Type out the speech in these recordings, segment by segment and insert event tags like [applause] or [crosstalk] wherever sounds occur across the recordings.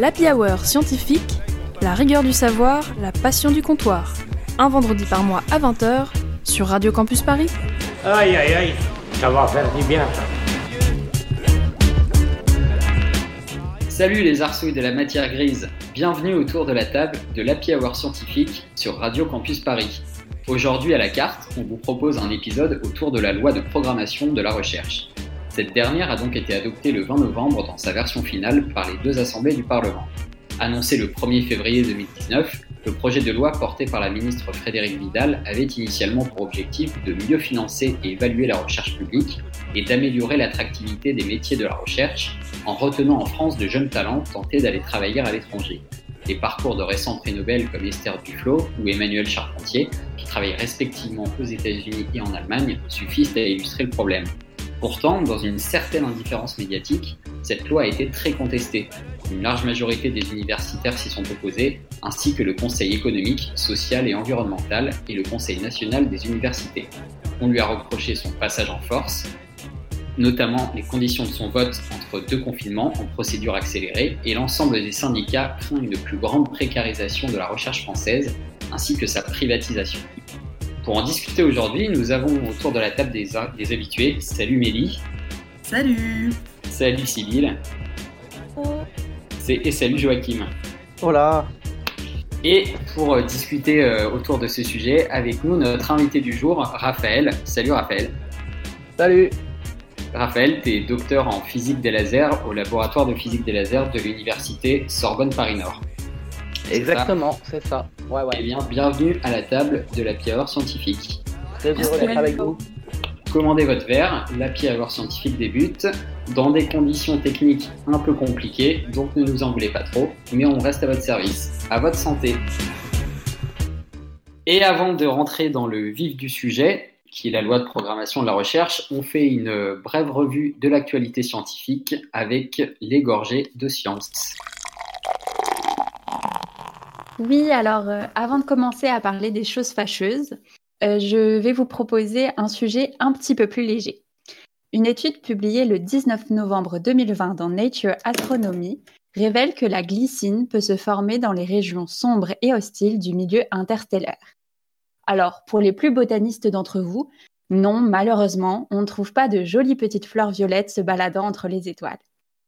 L'Happy Hour scientifique, la rigueur du savoir, la passion du comptoir. Un vendredi par mois à 20h sur Radio Campus Paris. Aïe aïe aïe, ça va faire du bien ça. Salut les arsouilles de la matière grise, bienvenue autour de la table de l'Happy Hour scientifique sur Radio Campus Paris. Aujourd'hui à la carte, on vous propose un épisode autour de la loi de programmation de la recherche. Cette dernière a donc été adoptée le 20 novembre dans sa version finale par les deux assemblées du Parlement. Annoncé le 1er février 2019, le projet de loi porté par la ministre Frédérique Vidal avait initialement pour objectif de mieux financer et évaluer la recherche publique et d'améliorer l'attractivité des métiers de la recherche en retenant en France de jeunes talents tentés d'aller travailler à l'étranger. Les parcours de récents prix Nobel comme Esther Duflo ou Emmanuel Charpentier, qui travaillent respectivement aux États-Unis et en Allemagne, suffisent à illustrer le problème. Pourtant, dans une certaine indifférence médiatique, cette loi a été très contestée. Une large majorité des universitaires s'y sont opposés, ainsi que le Conseil économique, social et environnemental et le Conseil national des universités. On lui a reproché son passage en force, notamment les conditions de son vote entre deux confinements en procédure accélérée, et l'ensemble des syndicats craint une plus grande précarisation de la recherche française, ainsi que sa privatisation. Pour en discuter aujourd'hui, nous avons autour de la table des, des habitués. Salut Mélie. Salut. Salut Sybille. Et salut Joachim. Hola. Et pour euh, discuter euh, autour de ce sujet, avec nous notre invité du jour, Raphaël. Salut Raphaël. Salut. Raphaël, tu es docteur en physique des lasers au laboratoire de physique des lasers de l'université Sorbonne Paris Nord. Exactement, c'est ça. Ouais, ouais. Eh bien, bienvenue à la table de la Hour scientifique. Très heureux d'être avec vous. Commandez votre verre, la Hour scientifique débute dans des conditions techniques un peu compliquées, donc ne nous en voulez pas trop, mais on reste à votre service. À votre santé. Et avant de rentrer dans le vif du sujet, qui est la loi de programmation de la recherche, on fait une brève revue de l'actualité scientifique avec les gorgées de science. Oui, alors euh, avant de commencer à parler des choses fâcheuses, euh, je vais vous proposer un sujet un petit peu plus léger. Une étude publiée le 19 novembre 2020 dans Nature Astronomy révèle que la glycine peut se former dans les régions sombres et hostiles du milieu interstellaire. Alors, pour les plus botanistes d'entre vous, non, malheureusement, on ne trouve pas de jolies petites fleurs violettes se baladant entre les étoiles.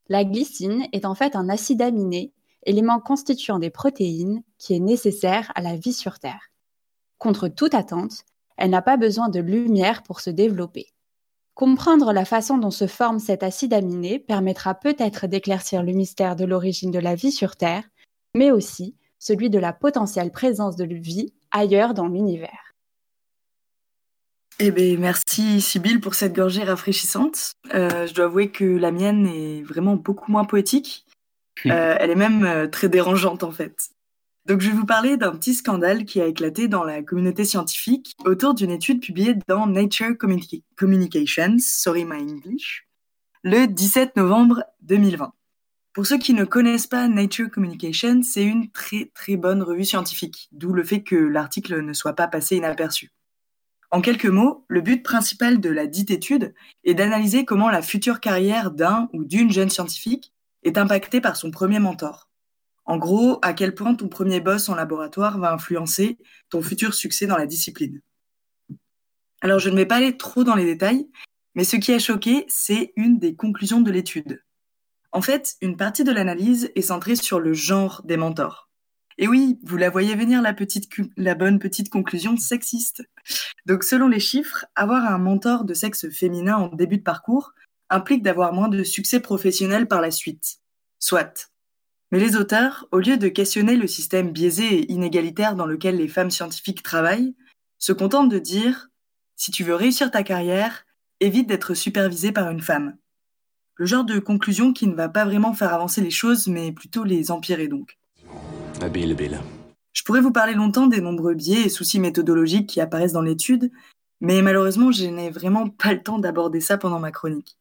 La glycine est en fait un acide aminé élément constituant des protéines qui est nécessaire à la vie sur Terre. Contre toute attente, elle n'a pas besoin de lumière pour se développer. Comprendre la façon dont se forme cet acide aminé permettra peut-être d'éclaircir le mystère de l'origine de la vie sur Terre, mais aussi celui de la potentielle présence de vie ailleurs dans l'univers. Eh bien, merci Sybille pour cette gorgée rafraîchissante. Euh, je dois avouer que la mienne est vraiment beaucoup moins poétique. [laughs] Euh, elle est même euh, très dérangeante en fait. Donc je vais vous parler d'un petit scandale qui a éclaté dans la communauté scientifique autour d'une étude publiée dans Nature Communications, sorry my English, le 17 novembre 2020. Pour ceux qui ne connaissent pas Nature Communications, c'est une très très bonne revue scientifique, d'où le fait que l'article ne soit pas passé inaperçu. En quelques mots, le but principal de la dite étude est d'analyser comment la future carrière d'un ou d'une jeune scientifique est impacté par son premier mentor. En gros, à quel point ton premier boss en laboratoire va influencer ton futur succès dans la discipline. Alors, je ne vais pas aller trop dans les détails, mais ce qui a choqué, c'est une des conclusions de l'étude. En fait, une partie de l'analyse est centrée sur le genre des mentors. Et oui, vous la voyez venir, la, la bonne petite conclusion sexiste. Donc, selon les chiffres, avoir un mentor de sexe féminin en début de parcours implique d'avoir moins de succès professionnel par la suite. Soit. Mais les auteurs, au lieu de questionner le système biaisé et inégalitaire dans lequel les femmes scientifiques travaillent, se contentent de dire si tu veux réussir ta carrière, évite d'être supervisé par une femme. Le genre de conclusion qui ne va pas vraiment faire avancer les choses, mais plutôt les empirer donc. Habile, Bill. Je pourrais vous parler longtemps des nombreux biais et soucis méthodologiques qui apparaissent dans l'étude, mais malheureusement, je n'ai vraiment pas le temps d'aborder ça pendant ma chronique.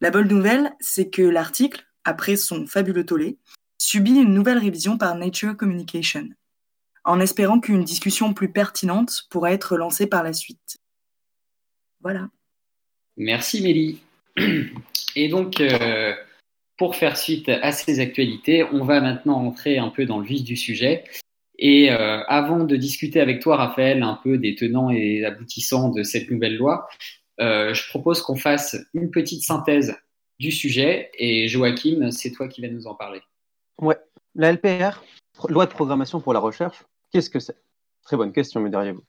La bonne nouvelle, c'est que l'article, après son fabuleux tollé, subit une nouvelle révision par Nature Communication, en espérant qu'une discussion plus pertinente pourra être lancée par la suite. Voilà. Merci Mélie. Et donc, euh, pour faire suite à ces actualités, on va maintenant entrer un peu dans le vif du sujet. Et euh, avant de discuter avec toi, Raphaël, un peu des tenants et aboutissants de cette nouvelle loi, euh, je propose qu'on fasse une petite synthèse du sujet. Et Joachim, c'est toi qui vas nous en parler. Ouais, la LPR, loi de programmation pour la recherche, qu'est-ce que c'est? Très bonne question, me diriez-vous.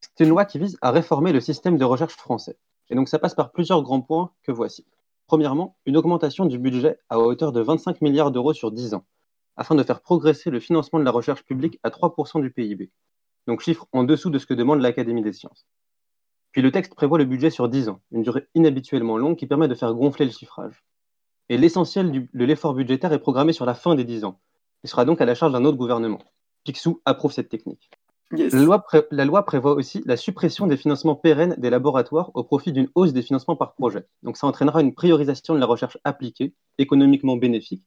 C'est une loi qui vise à réformer le système de recherche français. Et donc ça passe par plusieurs grands points que voici. Premièrement, une augmentation du budget à hauteur de 25 milliards d'euros sur 10 ans, afin de faire progresser le financement de la recherche publique à 3% du PIB. Donc chiffre en dessous de ce que demande l'Académie des sciences. Puis le texte prévoit le budget sur 10 ans, une durée inhabituellement longue qui permet de faire gonfler le chiffrage. Et l'essentiel de l'effort budgétaire est programmé sur la fin des 10 ans. Il sera donc à la charge d'un autre gouvernement. Picsou approuve cette technique. Yes. La loi, la loi prévoit aussi la suppression des financements pérennes des laboratoires au profit d'une hausse des financements par projet. Donc ça entraînera une priorisation de la recherche appliquée, économiquement bénéfique,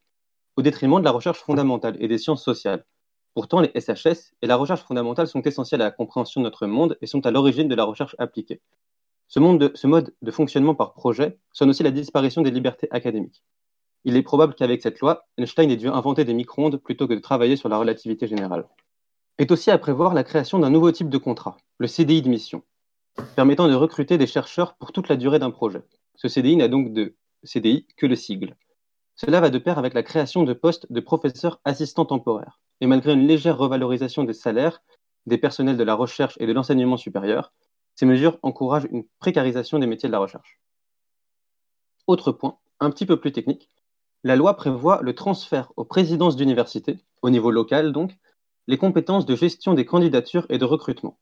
au détriment de la recherche fondamentale et des sciences sociales. Pourtant, les SHS et la recherche fondamentale sont essentiels à la compréhension de notre monde et sont à l'origine de la recherche appliquée. Ce mode de fonctionnement par projet sonne aussi la disparition des libertés académiques. Il est probable qu'avec cette loi, Einstein ait dû inventer des micro-ondes plutôt que de travailler sur la relativité générale est aussi à prévoir la création d'un nouveau type de contrat, le CDI de mission, permettant de recruter des chercheurs pour toute la durée d'un projet. Ce CDI n'a donc de CDI que le sigle. Cela va de pair avec la création de postes de professeurs assistants temporaires. Et malgré une légère revalorisation des salaires des personnels de la recherche et de l'enseignement supérieur, ces mesures encouragent une précarisation des métiers de la recherche. Autre point, un petit peu plus technique, la loi prévoit le transfert aux présidences d'universités, au niveau local donc, les compétences de gestion des candidatures et de recrutement.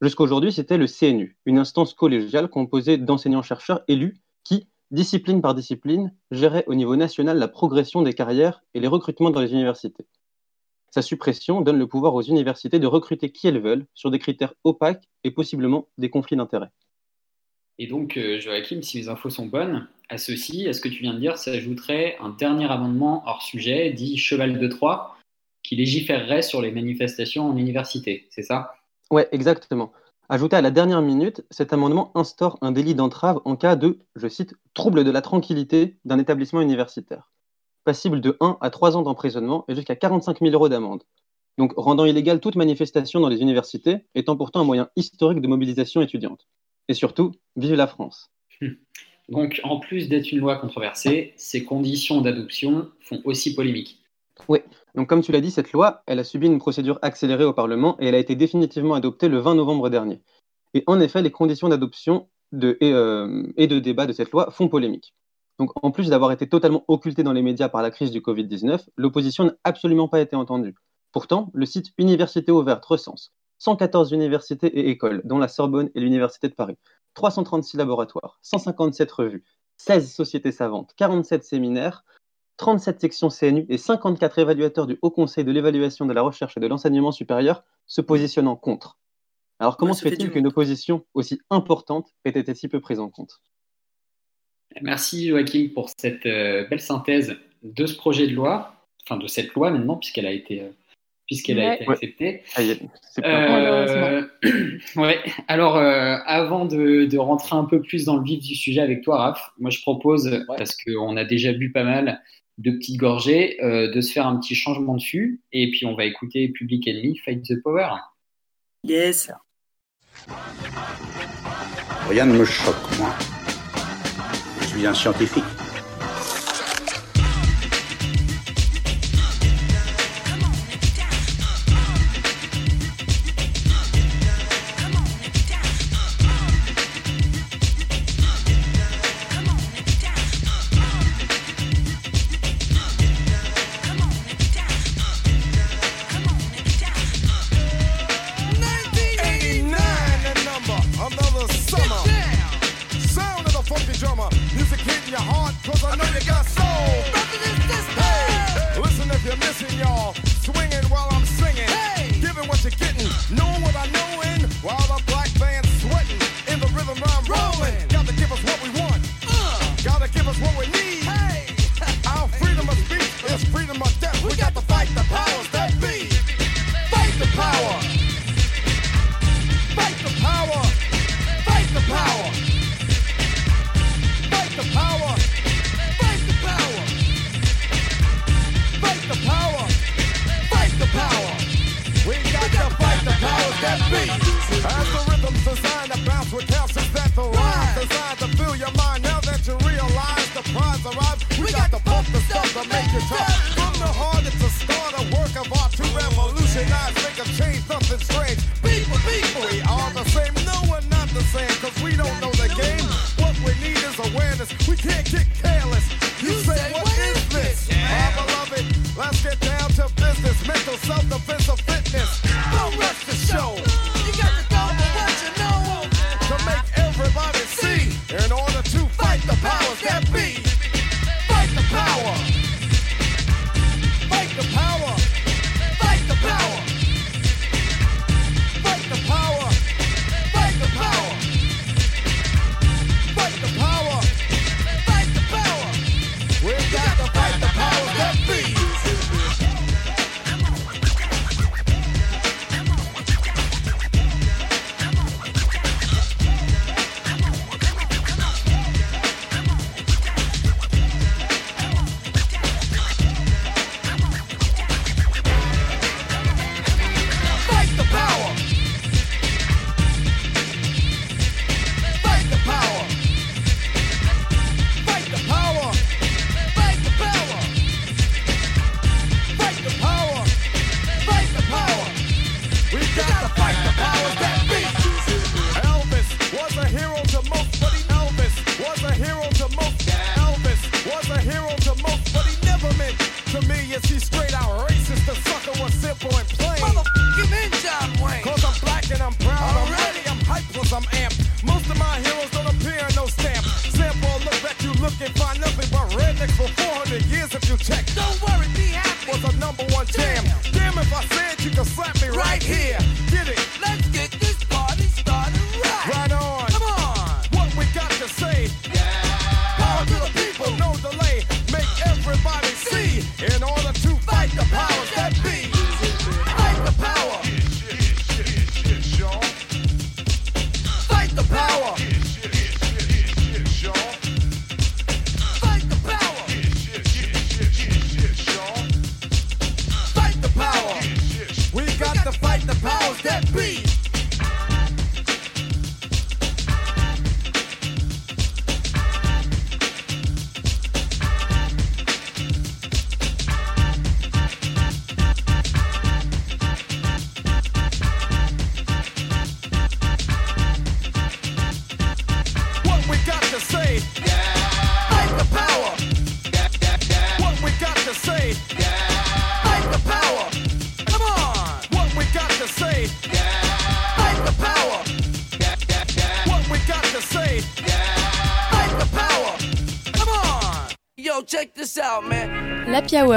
Jusqu'aujourd'hui, c'était le CNU, une instance collégiale composée d'enseignants-chercheurs élus qui, discipline par discipline, gérait au niveau national la progression des carrières et les recrutements dans les universités. Sa suppression donne le pouvoir aux universités de recruter qui elles veulent sur des critères opaques et possiblement des conflits d'intérêts. Et donc, euh, Joachim, si mes infos sont bonnes, à ceci, à ce que tu viens de dire, s'ajouterait un dernier amendement hors sujet, dit Cheval de Troie, qui légiférerait sur les manifestations en université, c'est ça? Ouais, exactement. Ajouté à la dernière minute, cet amendement instaure un délit d'entrave en cas de, je cite, trouble de la tranquillité d'un établissement universitaire, passible de 1 à 3 ans d'emprisonnement et jusqu'à 45 000 euros d'amende. Donc rendant illégale toute manifestation dans les universités, étant pourtant un moyen historique de mobilisation étudiante. Et surtout, vive la France. Donc, en plus d'être une loi controversée, ses conditions d'adoption font aussi polémique. Oui, donc comme tu l'as dit, cette loi, elle a subi une procédure accélérée au Parlement et elle a été définitivement adoptée le 20 novembre dernier. Et en effet, les conditions d'adoption de, et, euh, et de débat de cette loi font polémique. Donc en plus d'avoir été totalement occultée dans les médias par la crise du Covid-19, l'opposition n'a absolument pas été entendue. Pourtant, le site Université ouverte recense 114 universités et écoles, dont la Sorbonne et l'Université de Paris, 336 laboratoires, 157 revues, 16 sociétés savantes, 47 séminaires, 37 sections CNU et 54 évaluateurs du Haut Conseil de l'évaluation de la recherche et de l'enseignement supérieur se positionnant contre. Alors comment Ouais, se fait-il qu'une opposition aussi importante ait été si peu prise en compte? Merci Joachim pour cette euh, belle synthèse de ce projet de loi, enfin de cette loi maintenant, puisqu'elle a été, euh, puisqu'elle a Ouais. été Ouais. acceptée. Ah, y est, c'est plein point. Euh, [clears throat] ouais. Alors, euh, avant de, de rentrer un peu plus dans le vif du sujet avec toi, Raph, moi je propose, parce qu'on a déjà bu pas mal de petites gorgées, euh, de se faire un petit changement de fût, et puis on va écouter Public Enemy, Fight the Power. Yes. Rien ne me choque, moi. Un scientifique.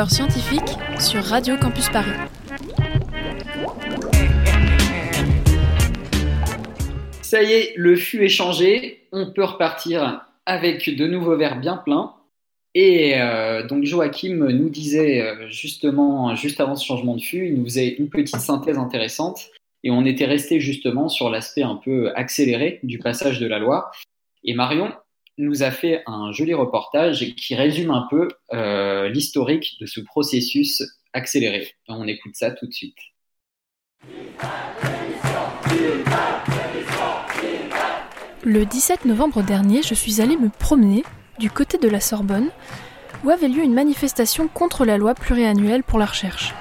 Scientifique sur Radio Campus Paris. Ça y est, le fût est changé. On peut repartir avec de nouveaux verres bien pleins. Et euh, donc Joachim nous disait euh, justement, juste avant ce changement de fût, il nous faisait une petite synthèse intéressante. Et on était resté justement sur l'aspect un peu accéléré du passage de la loi. Et Marion nous a fait un joli reportage qui résume un peu euh, l'historique de ce processus accéléré. On écoute ça tout de suite. Le 17 novembre dernier, je suis allée me promener du côté de la Sorbonne, où avait lieu une manifestation contre la loi pluriannuelle pour la recherche.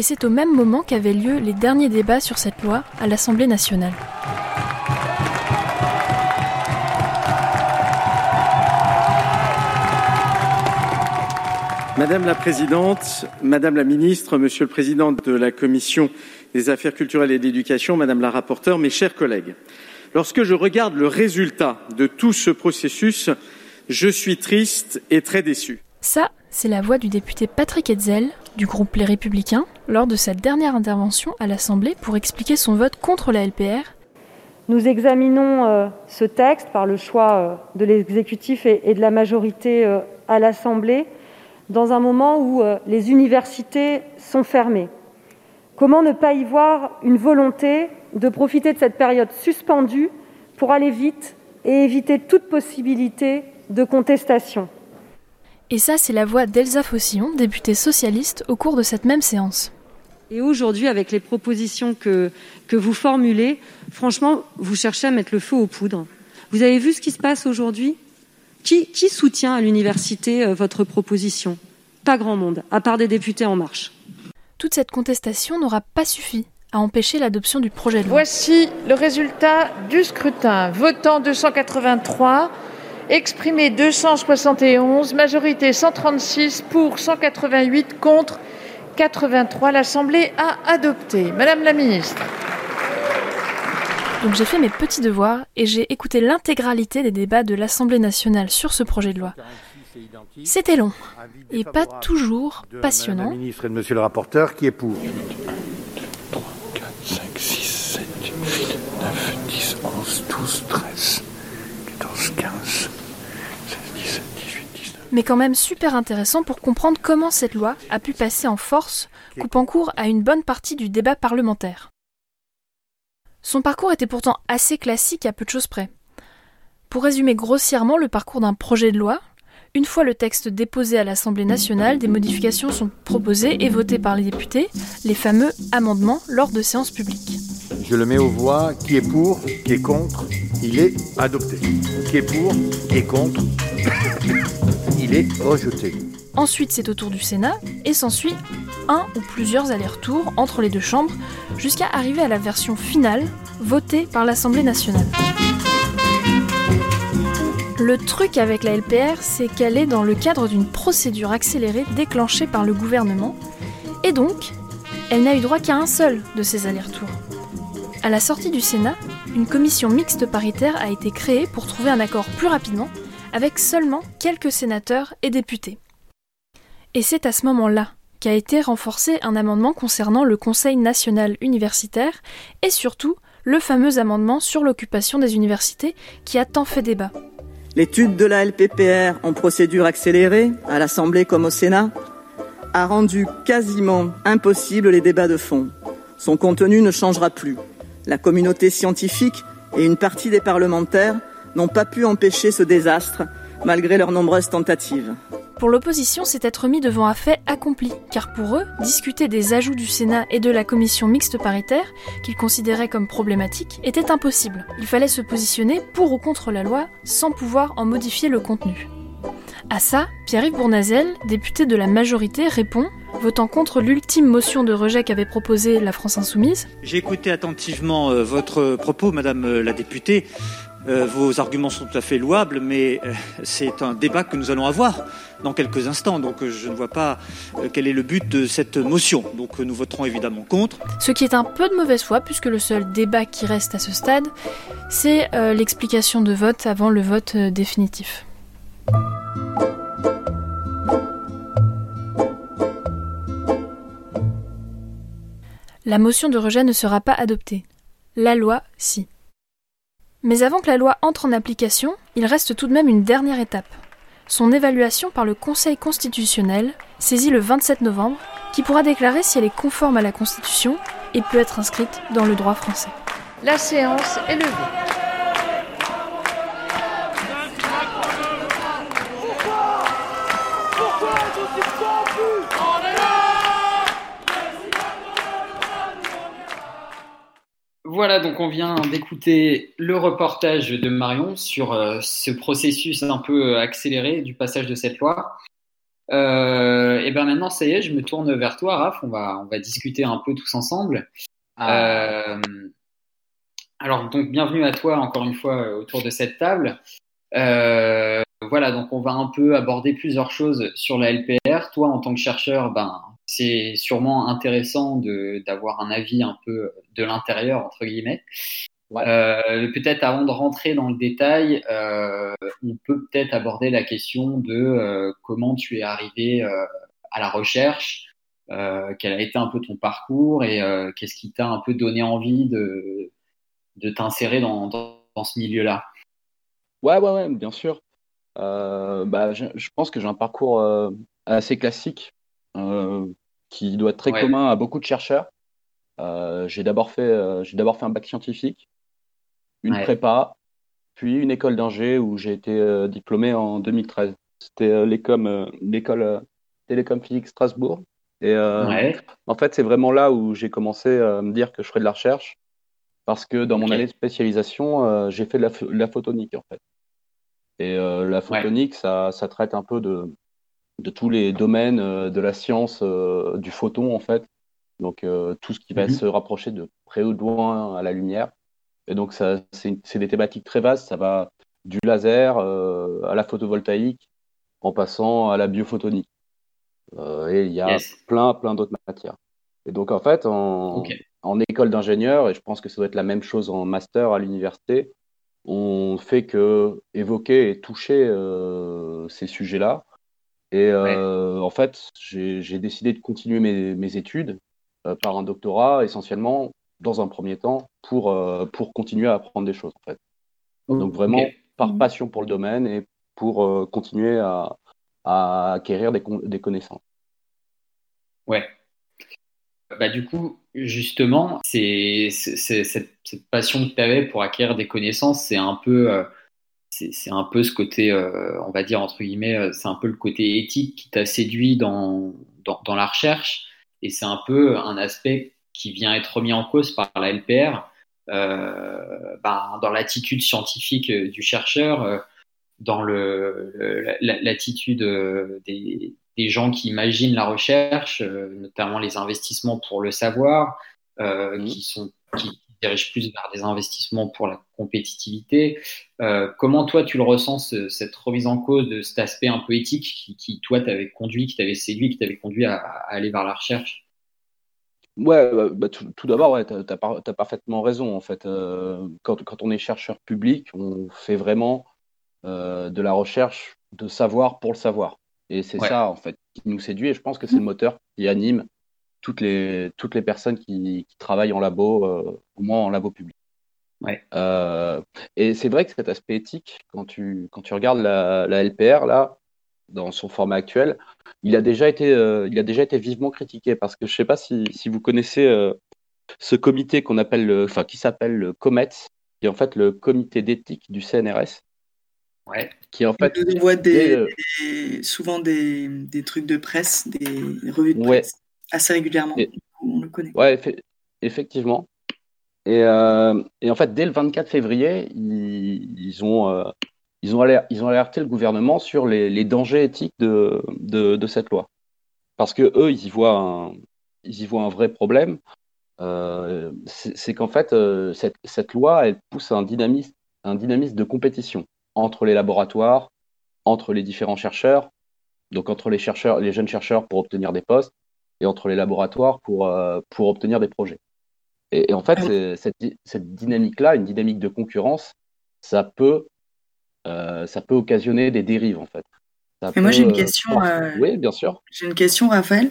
Et c'est au même moment qu'avaient lieu les derniers débats sur cette loi à l'Assemblée nationale. Madame la Présidente, Madame la Ministre, Monsieur le Président de la Commission des Affaires culturelles et d'éducation, Madame la rapporteure, mes chers collègues, lorsque je regarde le résultat de tout ce processus, je suis triste et très déçu. Ça, c'est la voix du député Patrick Hetzel, du groupe Les Républicains, lors de sa dernière intervention à l'Assemblée pour expliquer son vote contre la LPR. Nous examinons euh, ce texte par le choix euh, de l'exécutif et, de la majorité euh, à l'Assemblée dans un moment où les universités sont fermées. Comment ne pas y voir une volonté de profiter de cette période suspendue pour aller vite et éviter toute possibilité de contestation? Et ça, c'est la voix d'Elsa Fossillon, députée socialiste, au cours de cette même séance. Et aujourd'hui, avec les propositions que, que vous formulez, franchement, vous cherchez à mettre le feu aux poudres. Vous avez vu ce qui se passe aujourd'hui? Qui, qui soutient à l'université euh, votre proposition? Pas grand monde, à part des députés en marche. Toute cette contestation n'aura pas suffi à empêcher l'adoption du projet de loi. Voici le résultat du scrutin. Votant 283, exprimé 271, majorité 136 pour 188 contre 83. L'Assemblée a adopté. Madame la ministre. Donc j'ai fait mes petits devoirs et j'ai écouté l'intégralité des débats de l'Assemblée nationale sur ce projet de loi. C'était long et pas toujours passionnant. Madame la ministre et de monsieur le rapporteur, qui est pour? 3, 4, 5, 6, 7, 8, 9, 10, 11, 12, 13, 14, 15, 16, 17, 18, 19. Mais quand même super intéressant pour comprendre comment cette loi a pu passer en force, coupant court à une bonne partie du débat parlementaire. Son parcours était pourtant assez classique à peu de choses près. Pour résumer grossièrement le parcours d'un projet de loi, une fois le texte déposé à l'Assemblée nationale, des modifications sont proposées et votées par les députés, les fameux amendements lors de séances publiques. Je le mets aux voix. Qui est pour Qui est contre Il est adopté. Qui est pour Qui est contre Il est rejeté. Ensuite, c'est au tour du Sénat et s'ensuit un ou plusieurs allers-retours entre les deux chambres jusqu'à arriver à la version finale votée par l'Assemblée nationale. Le truc avec la LPR, c'est qu'elle est dans le cadre d'une procédure accélérée déclenchée par le gouvernement et donc, elle n'a eu droit qu'à un seul de ces allers-retours. À la sortie du Sénat, une commission mixte paritaire a été créée pour trouver un accord plus rapidement avec seulement quelques sénateurs et députés. Et c'est à ce moment-là qu'a été renforcé un amendement concernant le Conseil national universitaire et surtout le fameux amendement sur l'occupation des universités qui a tant fait débat. L'étude de la LPPR en procédure accélérée, à l'Assemblée comme au Sénat, a rendu quasiment impossible les débats de fond. Son contenu ne changera plus. La communauté scientifique et une partie des parlementaires n'ont pas pu empêcher ce désastre malgré leurs nombreuses tentatives. Pour l'opposition, c'est être mis devant un fait accompli, car pour eux, discuter des ajouts du Sénat et de la commission mixte paritaire, qu'ils considéraient comme problématiques, était impossible. Il fallait se positionner pour ou contre la loi sans pouvoir en modifier le contenu. À ça, Pierre-Yves Bournazel, député de la majorité, répond, votant contre l'ultime motion de rejet qu'avait proposée la France Insoumise. J'ai écouté attentivement euh, votre propos, Madame euh, la députée. Euh, vos arguments sont tout à fait louables, mais euh, c'est un débat que nous allons avoir dans quelques instants. Donc euh, je ne vois pas quel est le but de cette motion. Donc nous voterons évidemment contre. Ce qui est un peu de mauvaise foi, puisque le seul débat qui reste à ce stade, c'est l'explication de vote avant le vote définitif. La motion de rejet ne sera pas adoptée. La loi, si. Mais avant que la loi entre en application, il reste tout de même une dernière étape. Son évaluation par le Conseil constitutionnel, saisi le 27 novembre, qui pourra déclarer si elle est conforme à la Constitution et peut être inscrite dans le droit français. La séance est levée. Voilà, donc on vient d'écouter le reportage de Marion sur euh, ce processus un peu accéléré du passage de cette loi. Euh, et bien maintenant, ça y est, je me tourne vers toi, Raph. On va, on va discuter un peu tous ensemble. Euh, alors, donc, bienvenue à toi encore une fois euh, autour de cette table. Euh, voilà, donc on va un peu aborder plusieurs choses sur la LPR. Toi, en tant que chercheur, ben, c'est sûrement intéressant d'avoir un avis un peu de l'intérieur entre guillemets. Euh, peut-être avant de rentrer dans le détail, euh, on peut peut-être aborder la question de euh, comment tu es arrivé à la recherche, quel a été un peu ton parcours et qu'est-ce qui t'a un peu donné envie de de t'insérer dans, dans dans ce milieu-là? Ouais, ouais, ouais, bien sûr. Bah, je, je pense que j'ai un parcours assez classique qui doit être très Ouais. commun à beaucoup de chercheurs. Euh, j'ai d'abord fait, euh, j'ai d'abord fait un bac scientifique, une Ouais. prépa, puis une école d'ingé où j'ai été euh, diplômé en 2013. C'était euh, l'école, euh, l'école euh, Télécom Physique Strasbourg. Et euh, Ouais. en fait, c'est vraiment là où j'ai commencé à me dire que je ferais de la recherche, parce que dans mon année de spécialisation, euh, j'ai fait de la, pho- de la photonique en fait. Et euh, la photonique, ça, ça traite un peu de, de tous les domaines euh, de la science euh, du photon en fait. Donc euh, tout ce qui va Mhm. se rapprocher de près ou de loin à la lumière. Et donc c'est des thématiques très vastes. Ça va du laser à la photovoltaïque, en passant à la biophotonique. Euh, et il y a Yes. plein, plein d'autres matières. Et donc, en fait, en, en école d'ingénieur, et je pense que ça doit être la même chose en master à l'université, on fait que évoquer et toucher euh, ces sujets-là. Et euh, en fait, j'ai décidé de continuer mes, mes études euh, par un doctorat, essentiellement, dans un premier temps, pour, euh, pour continuer à apprendre des choses, en fait. Donc vraiment par passion pour le domaine et pour euh, continuer à, à acquérir des, con- des connaissances. Ouais. Bah, du coup, justement, c'est, cette, cette passion que tu avais pour acquérir des connaissances, c'est un peu, euh, c'est, un peu ce côté, euh, on va dire, entre guillemets, euh, c'est un peu le côté éthique qui t'a séduit dans, dans, dans la recherche. Et c'est un peu un aspect qui vient être remis en cause par la LPR, euh, bah, dans l'attitude scientifique du chercheur, dans le, le- la- l'attitude euh, des, des gens qui imaginent la recherche, notamment les investissements pour le savoir, euh, qui sont qui dirigent plus vers des investissements pour la compétitivité. Euh, comment toi tu le ressens ce- cette remise en cause de cet aspect un peu éthique qui, qui toi t'avait conduit, qui t'avait séduit, qui t'avait conduit à, à aller vers la recherche? Ouais, bah, bah, tout, tout d'abord, ouais, tu as, parfaitement raison. En fait, Euh, quand, quand on est chercheur public, on fait vraiment euh, de la recherche de savoir pour le savoir. Et c'est Ouais. ça, en fait, qui nous séduit. Et je pense que c'est le moteur qui anime toutes les, toutes les personnes qui, qui travaillent en labo, euh, au moins en labo public. Ouais. Euh, et c'est vrai que cet aspect éthique, quand tu, quand tu regardes la, la LPR, là, dans son format actuel, il a déjà été, euh, il a déjà été vivement critiqué parce que je ne sais pas si, si vous connaissez euh, ce comité qu'on appelle, le- enfin, qui s'appelle le COMET, qui est en fait le comité d'éthique du CNRS, Ouais. qui en fait On voit des, euh, souvent des, des trucs de presse, des revues de Ouais. Assez régulièrement. Et- on le connaît. Ouais, effe- effectivement. Et, euh, et en fait, dès le 24 février, ils, ils ont, euh, ils, ont aler- ils ont alerté le gouvernement sur les, les dangers éthiques de, de, de cette loi. Parce que eux, ils y voient un, ils y voient un vrai problème. Euh, c'est qu'en fait, cette, cette loi, elle pousse un dynamisme, un dynamisme de compétition entre les laboratoires, entre les différents chercheurs, donc entre les chercheurs, les jeunes chercheurs pour obtenir des postes et entre les laboratoires pour, euh, pour obtenir des projets. Et, et en fait, c'est- cette, cette dynamique-là, une dynamique de concurrence, ça peut, euh, ça peut occasionner des dérives, en fait. Ça Mais moi, j'ai une euh, question. euh, Oui, bien sûr. J'ai une question, Raphaël.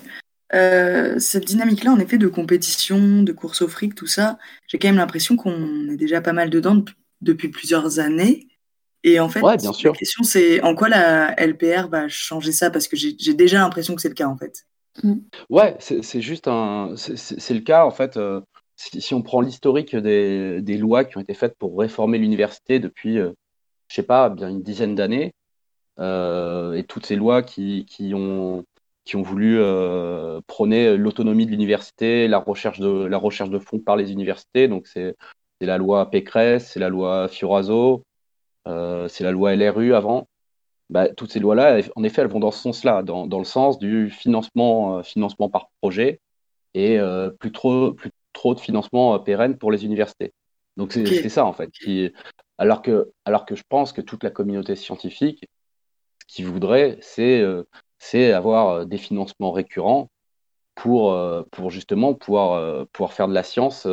Cette dynamique-là, en effet, de compétition, de course au fric, tout ça, j'ai quand même l'impression qu'on est déjà pas mal dedans dep- depuis plusieurs années. Et en fait, Ouais, bien sûr. la question, c'est en quoi la LPR va changer ça? Parce que j'ai déjà l'impression que c'est le cas, en fait. Ouais, c'est juste un. C'est le cas, en fait. euh, si, on prend l'historique des, lois qui ont été faites pour réformer l'université depuis, euh, je sais pas, bien une dizaine d'années, euh, et toutes ces lois qui, ont, voulu euh, prôner l'autonomie de l'université, la recherche de, la recherche de fonds par les universités. Donc, c'est la loi Pécresse, c'est la loi Fioraso, c'est la loi LRU avant. Bah, toutes ces lois-là, en effet, elles vont dans ce sens-là, dans, dans le sens du financement, euh, financement par projet et euh, plus trop, plus trop de financement euh, pérenne pour les universités. Donc c'est ça en fait. Qui, alors que, alors que je pense que toute la communauté scientifique, ce qu'ils voudraient, c'est euh, avoir des financements récurrents pour, euh, pour justement pouvoir, euh, pouvoir faire de la science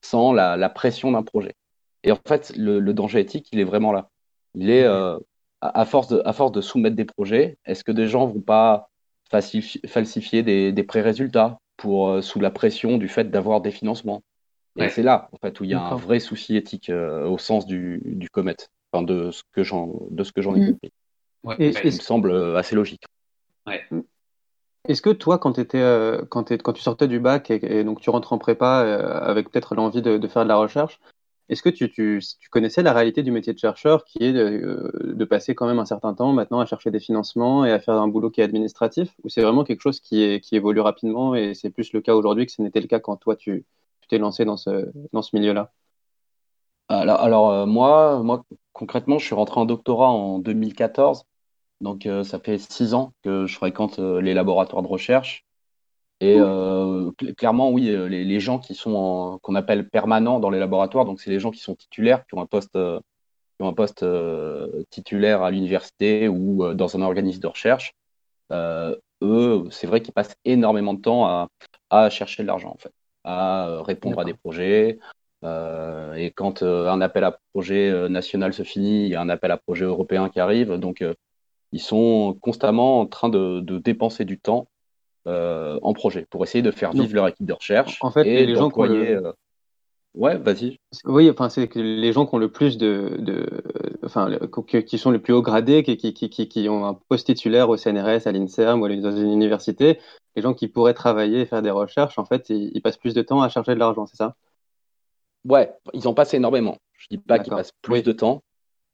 sans la, la pression d'un projet. Et en fait, le, le danger éthique, il est vraiment là. Il est à, à force de, à force de soumettre des projets, est-ce que des gens vont pas falsifi- falsifier des, des pré-résultats pour, euh, sous la pression du fait d'avoir des financements? Et Ouais. c'est là, en fait, où il y a un vrai souci éthique euh, au sens du, du comet, enfin, de ce que j'en, de ce que j'en ai Mm. compris. Ouais, Et- qui me semble euh, assez logique. Ouais. Est-ce que toi, quand, t'étais, euh, quand, t'es- quand tu sortais du bac et, et donc tu rentres en prépa euh, avec peut-être l'envie de, de faire de la recherche, Est-ce que tu, connaissais la réalité du métier de chercheur qui est de, euh, de passer quand même un certain temps maintenant à chercher des financements et à faire un boulot qui est administratif? Ou c'est vraiment quelque chose qui, évolue rapidement et c'est plus le cas aujourd'hui que ce n'était le cas quand toi tu t'es lancé dans ce, milieu-là? Alors, euh, moi, moi, concrètement, je suis rentré en doctorat en 2014. Donc, euh, ça fait six ans que je fréquente les laboratoires de recherche. Et euh, cl- clairement, oui, euh, les, les gens qui sont qu'on appelle permanents dans les laboratoires, donc c'est les gens qui sont titulaires, qui ont un poste, euh, qui ont un poste euh, titulaire à l'université ou dans un organisme de recherche. Eux, c'est vrai qu'ils passent énormément de temps à, à chercher de l'argent, en fait, à répondre à des projets. Et quand un appel à projet national se finit, il y a un appel à projet européen qui arrive. Donc, ils sont constamment en train de, de dépenser du temps euh, en projet pour essayer de faire Donc, vivre leur équipe de recherche En fait, et les gens qui le, euh, Ouais, vas-y. Oui, enfin, c'est que les gens qui ont le plus de, de enfin, le- qui sont les plus haut gradés, qui, qui, qui, qui qui ont un poste titulaire au CNRS, à l'INSERM ou dans une université, les gens qui pourraient travailler et faire des recherches, en fait, ils, ils passent plus de temps à chercher de l'argent, c'est ça? Ouais, ils en passent énormément. Je dis pas qu'ils passent plus de temps,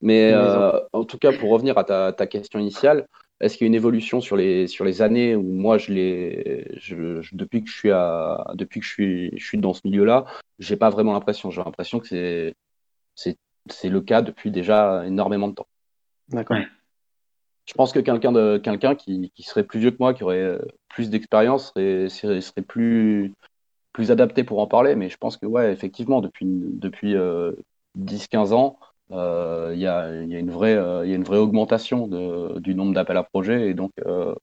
mais euh, en tout cas, pour revenir à ta, ta question initiale, est-ce qu'il y a une évolution sur les, sur les années où moi, je l'ai, je, je- depuis que je suis à, depuis que je suis, je suis dans ce milieu-là, j'ai pas vraiment l'impression. J'ai l'impression que c'est, c'est, c'est le cas depuis déjà énormément de temps. D'accord. Je pense que quelqu'un de, quelqu'un qui, qui serait plus vieux que moi, qui aurait euh, plus d'expérience, serait, serait, serait plus, plus adapté pour en parler. Mais je pense que, ouais, effectivement, depuis, depuis euh, 10-15 ans, euh, il y a, il y a une vraie, euh, y a une vraie augmentation de, du nombre d'appels à projets. Et donc, euh,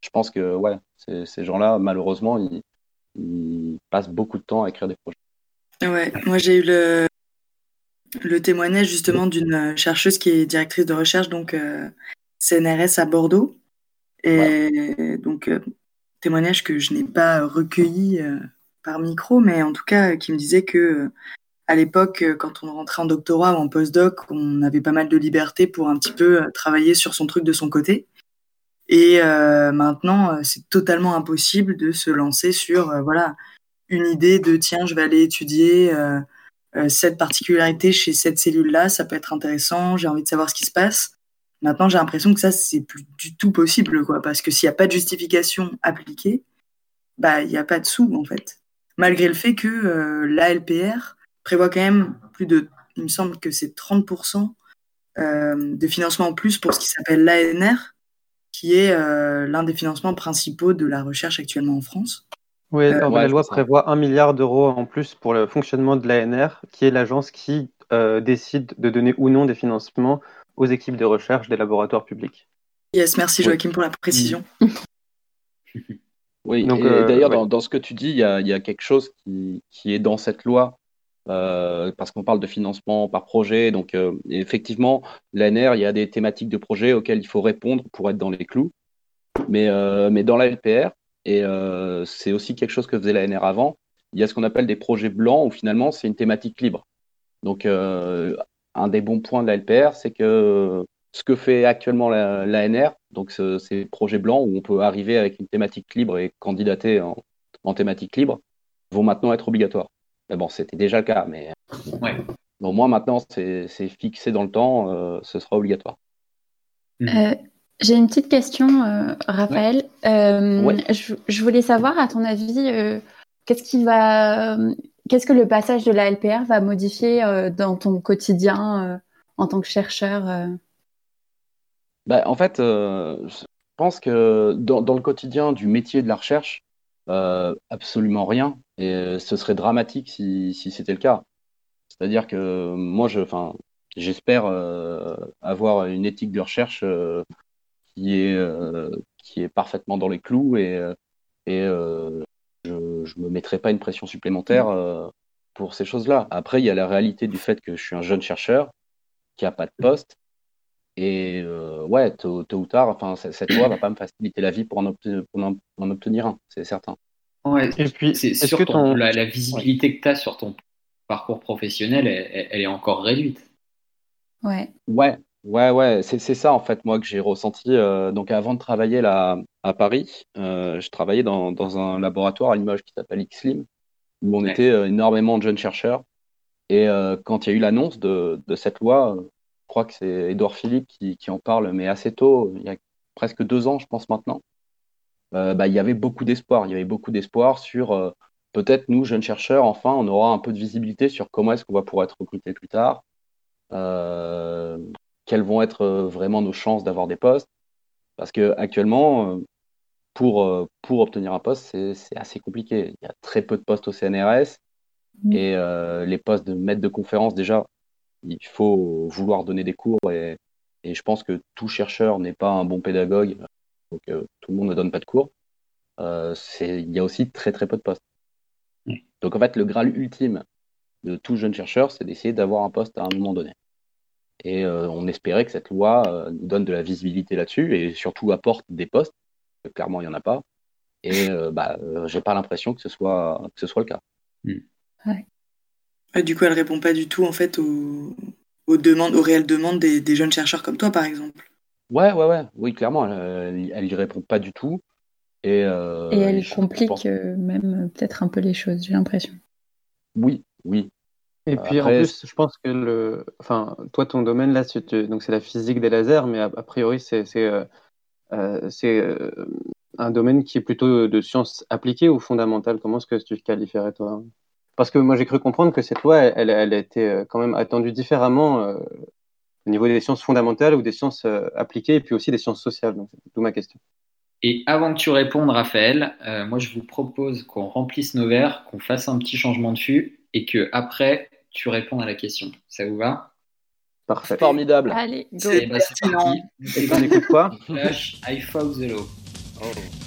je pense que, ouais, ces, ces gens-là, malheureusement, ils, ils passent beaucoup de temps à écrire des projets. Ouais, moi j'ai eu le, le témoignage justement d'une chercheuse qui est directrice de recherche, donc euh, CNRS à Bordeaux. Et donc, témoignage que je n'ai pas recueilli par micro, mais en tout cas qui me disait que à l'époque, euh, quand on rentrait en doctorat ou en postdoc, on avait pas mal de liberté pour un petit peu euh, travailler sur son truc de son côté. Et euh, maintenant, euh, c'est totalement impossible de se lancer sur voilà une idée de tiens, je vais aller étudier euh, cette particularité chez cette cellule-là, ça peut être intéressant, j'ai envie de savoir ce qui se passe. Maintenant, j'ai l'impression que ça, c'est plus du tout possible, quoi, parce que s'il n'y a pas de justification appliquée, bah, il n'y a pas de sous, en fait. Malgré le fait que euh, l'ALPR prévoit quand même plus de, il me semble que c'est 30% euh, de financement en plus pour ce qui s'appelle l'ANR, qui est euh, l'un des financements principaux de la recherche actuellement en France. Oui, Euh, alors, Ouais, la loi prévoit un milliard d'euros en plus pour le fonctionnement de l'ANR, qui est l'agence qui euh, décide de donner ou non des financements aux équipes de recherche des laboratoires publics. Yes, merci Oui. Joachim pour la précision. [laughs] Oui, Donc, et euh, d'ailleurs, ouais. dans, dans ce que tu dis, il y a, il y a quelque chose qui, qui est dans cette loi, euh, parce qu'on parle de financement par projet. Donc, euh, effectivement, l'ANR, il y a des thématiques de projet auxquelles il faut répondre pour être dans les clous. Mais, euh, mais dans la LPR, et c'est aussi quelque chose que faisait l'ANR avant, il y a ce qu'on appelle des projets blancs où finalement c'est une thématique libre. Donc, un des bons points de la LPR, c'est que ce que fait actuellement la- l'ANR, donc ce- ces projets blancs où on peut arriver avec une thématique libre et candidater en thématique libre, vont maintenant être obligatoires. Mais bon, c'était déjà le cas, mais Ouais. au moins maintenant c'est fixé dans le temps, euh, ce sera obligatoire. Euh, j'ai une petite question, euh, Raphaël. Euh, Ouais. je, je voulais savoir, à ton avis, euh, qu'est-ce qui va, qu'est-ce que le passage de la LPR va modifier euh, dans ton quotidien euh, en tant que chercheur euh? Bah, en fait, euh, je pense que dans, dans le quotidien du métier de la recherche, euh, absolument rien. Et euh, ce serait dramatique si, si c'était le cas. C'est-à-dire que moi, je, enfin, j'espère euh, avoir une éthique de recherche euh, qui est, euh, qui est parfaitement dans les clous et, et je ne me mettrai pas une pression supplémentaire pour ces choses-là. Après, il y a la réalité du fait que je suis un jeune chercheur qui n'a pas de poste. Et ouais, tôt, tôt ou tard, enfin, cette loi va pas me faciliter la vie pour en, obte- pour en- en obtenir un, c'est certain. Ouais, Et puis, c'est sur que ton- ton- la, la visibilité que tu as sur ton parcours professionnel, elle, est encore réduite. Ouais. Ouais, ouais, ouais, c'est ça en fait, moi, que j'ai ressenti. euh, donc, avant de travailler là à Paris, euh, je travaillais dans, dans un laboratoire à Limoges qui s'appelle XLIM, où on Ouais. était euh, énormément de jeunes chercheurs. Et euh, quand il y a eu l'annonce de, de cette loi, je crois que c'est Édouard Philippe qui, qui en parle, mais assez tôt, il y a presque deux ans, je pense maintenant, bah, il y avait beaucoup d'espoir. Il y avait beaucoup d'espoir sur euh, peut-être nous, jeunes chercheurs, enfin, on aura un peu de visibilité sur comment est-ce qu'on va pouvoir être recruté plus tard, euh, quelles vont être euh, vraiment nos chances d'avoir des postes. Parce que actuellement, euh, pour, euh, pour obtenir un poste, c'est c'est assez compliqué. Il y a très peu de postes au CNRS et euh, les postes de maître de conférence, déjà, il faut vouloir donner des cours et, et je pense que tout chercheur n'est pas un bon pédagogue, donc euh, tout le monde ne donne pas de cours. Euh, il y a aussi très très peu de postes. Donc en fait, le graal ultime de tout jeune chercheur, c'est d'essayer d'avoir un poste à un moment donné. Et euh, on espérait que cette loi euh, nous donne de la visibilité là-dessus et surtout apporte des postes. Clairement, il n'y en a pas. Et euh, bah, euh, j'ai pas l'impression que ce soit que ce soit le cas. Ouais, du coup, elle répond pas du tout en fait aux, aux demandes, aux réelles demandes des, des jeunes chercheurs comme toi, par exemple. Ouais, ouais, ouais. Oui, clairement, elle, elle y répond pas du tout. Et, euh, Et elle complique pense- euh, même euh, peut-être un peu les choses, j'ai l'impression. Oui, oui. Et puis Après, en plus, je pense que le, enfin, toi, ton domaine là, c'est donc c'est la physique des lasers, mais a, a priori, c'est c'est euh, euh, c'est euh, un domaine qui est plutôt de sciences appliquées ou fondamentales. Comment est-ce que tu qualifierais toi? Parce que moi, j'ai cru comprendre que cette loi, elle, elle a été euh, quand même attendue différemment euh, au niveau des sciences fondamentales ou des sciences euh, appliquées, et puis aussi des sciences sociales. Donc, d'où ma question. Et avant que tu répondes, Raphaël, euh, moi je vous propose qu'on remplisse nos verres, qu'on fasse un petit changement de fût et que après tu répondes à la question. Ça vous va? Parfait. Formidable. Allez, go. C'est parti. Et qu'on écoute quoi? Flash, I the Law. Breaking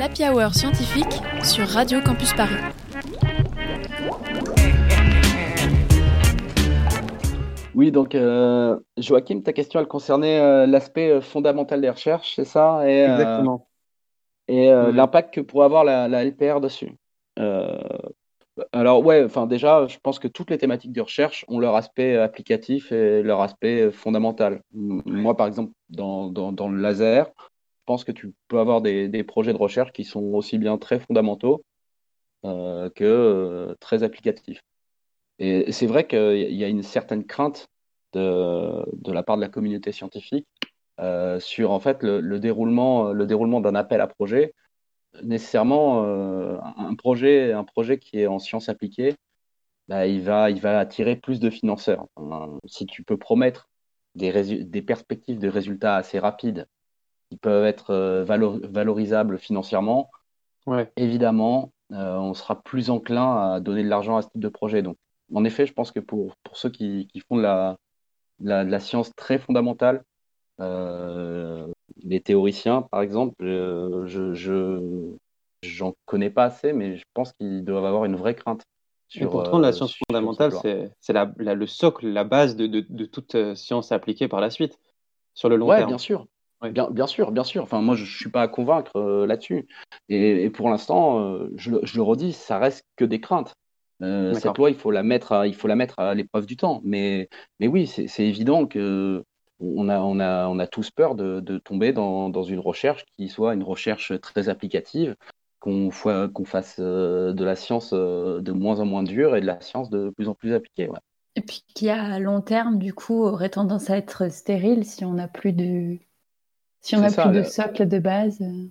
L'Happy Hour scientifique sur Radio Campus Paris. Oui, donc euh, Joachim, ta question, elle concernait euh, l'aspect euh, fondamental des recherches, c'est ça? Et, euh, Exactement. et euh, l'impact que pourrait avoir la, la LPR dessus? Euh, alors, ouais, enfin, déjà, je pense que toutes les thématiques de recherche ont leur aspect applicatif et leur aspect fondamental. Moi, par exemple, dans, dans, dans le laser, pense que tu peux avoir des, projets de recherche qui sont aussi bien très fondamentaux euh, que euh, très applicatifs. Et c'est vrai qu'il y a une certaine crainte de, la part de la communauté scientifique euh, sur en fait le, le déroulement, le déroulement d'un appel à projet. Nécessairement, un projet, qui est en sciences appliquées, bah, il va, attirer plus de financeurs. Si tu peux promettre des perspectives de résultats assez rapides, qui peuvent être euh, valor- valorisables financièrement, évidemment, euh, on sera plus enclin à donner de l'argent à ce type de projet. Donc, en effet, je pense que pour, pour ceux qui, qui font de la, de la, de la science très fondamentale, euh, les théoriciens, par exemple, euh, je, je, j'en connais pas assez, mais je pense qu'ils doivent avoir une vraie crainte. Et Sur, pourtant, euh, la science fondamentale, c'est c'est la- la- le socle, la base de, de- de toute science appliquée par la suite, sur le long Ouais, terme. bien sûr. Bien, bien sûr, bien sûr. Enfin, moi, je ne suis pas à convaincre euh, là-dessus. Et, et pour l'instant, euh, je, le- je le redis, ça reste que des craintes. Euh, cette loi, il faut la mettre à, il faut la mettre à l'épreuve du temps. Mais, mais oui, c'est évident que on a, on a, on a tous peur de, de tomber dans, dans une recherche qui soit une recherche très applicative, qu'on fasse de la science de moins en moins dure et de la science de plus en plus appliquée. ouais. Et puis qui à long terme, du coup, aurait tendance à être stérile si on n'a plus de, si on C'est n'a ça, plus de le- socle de base. euh.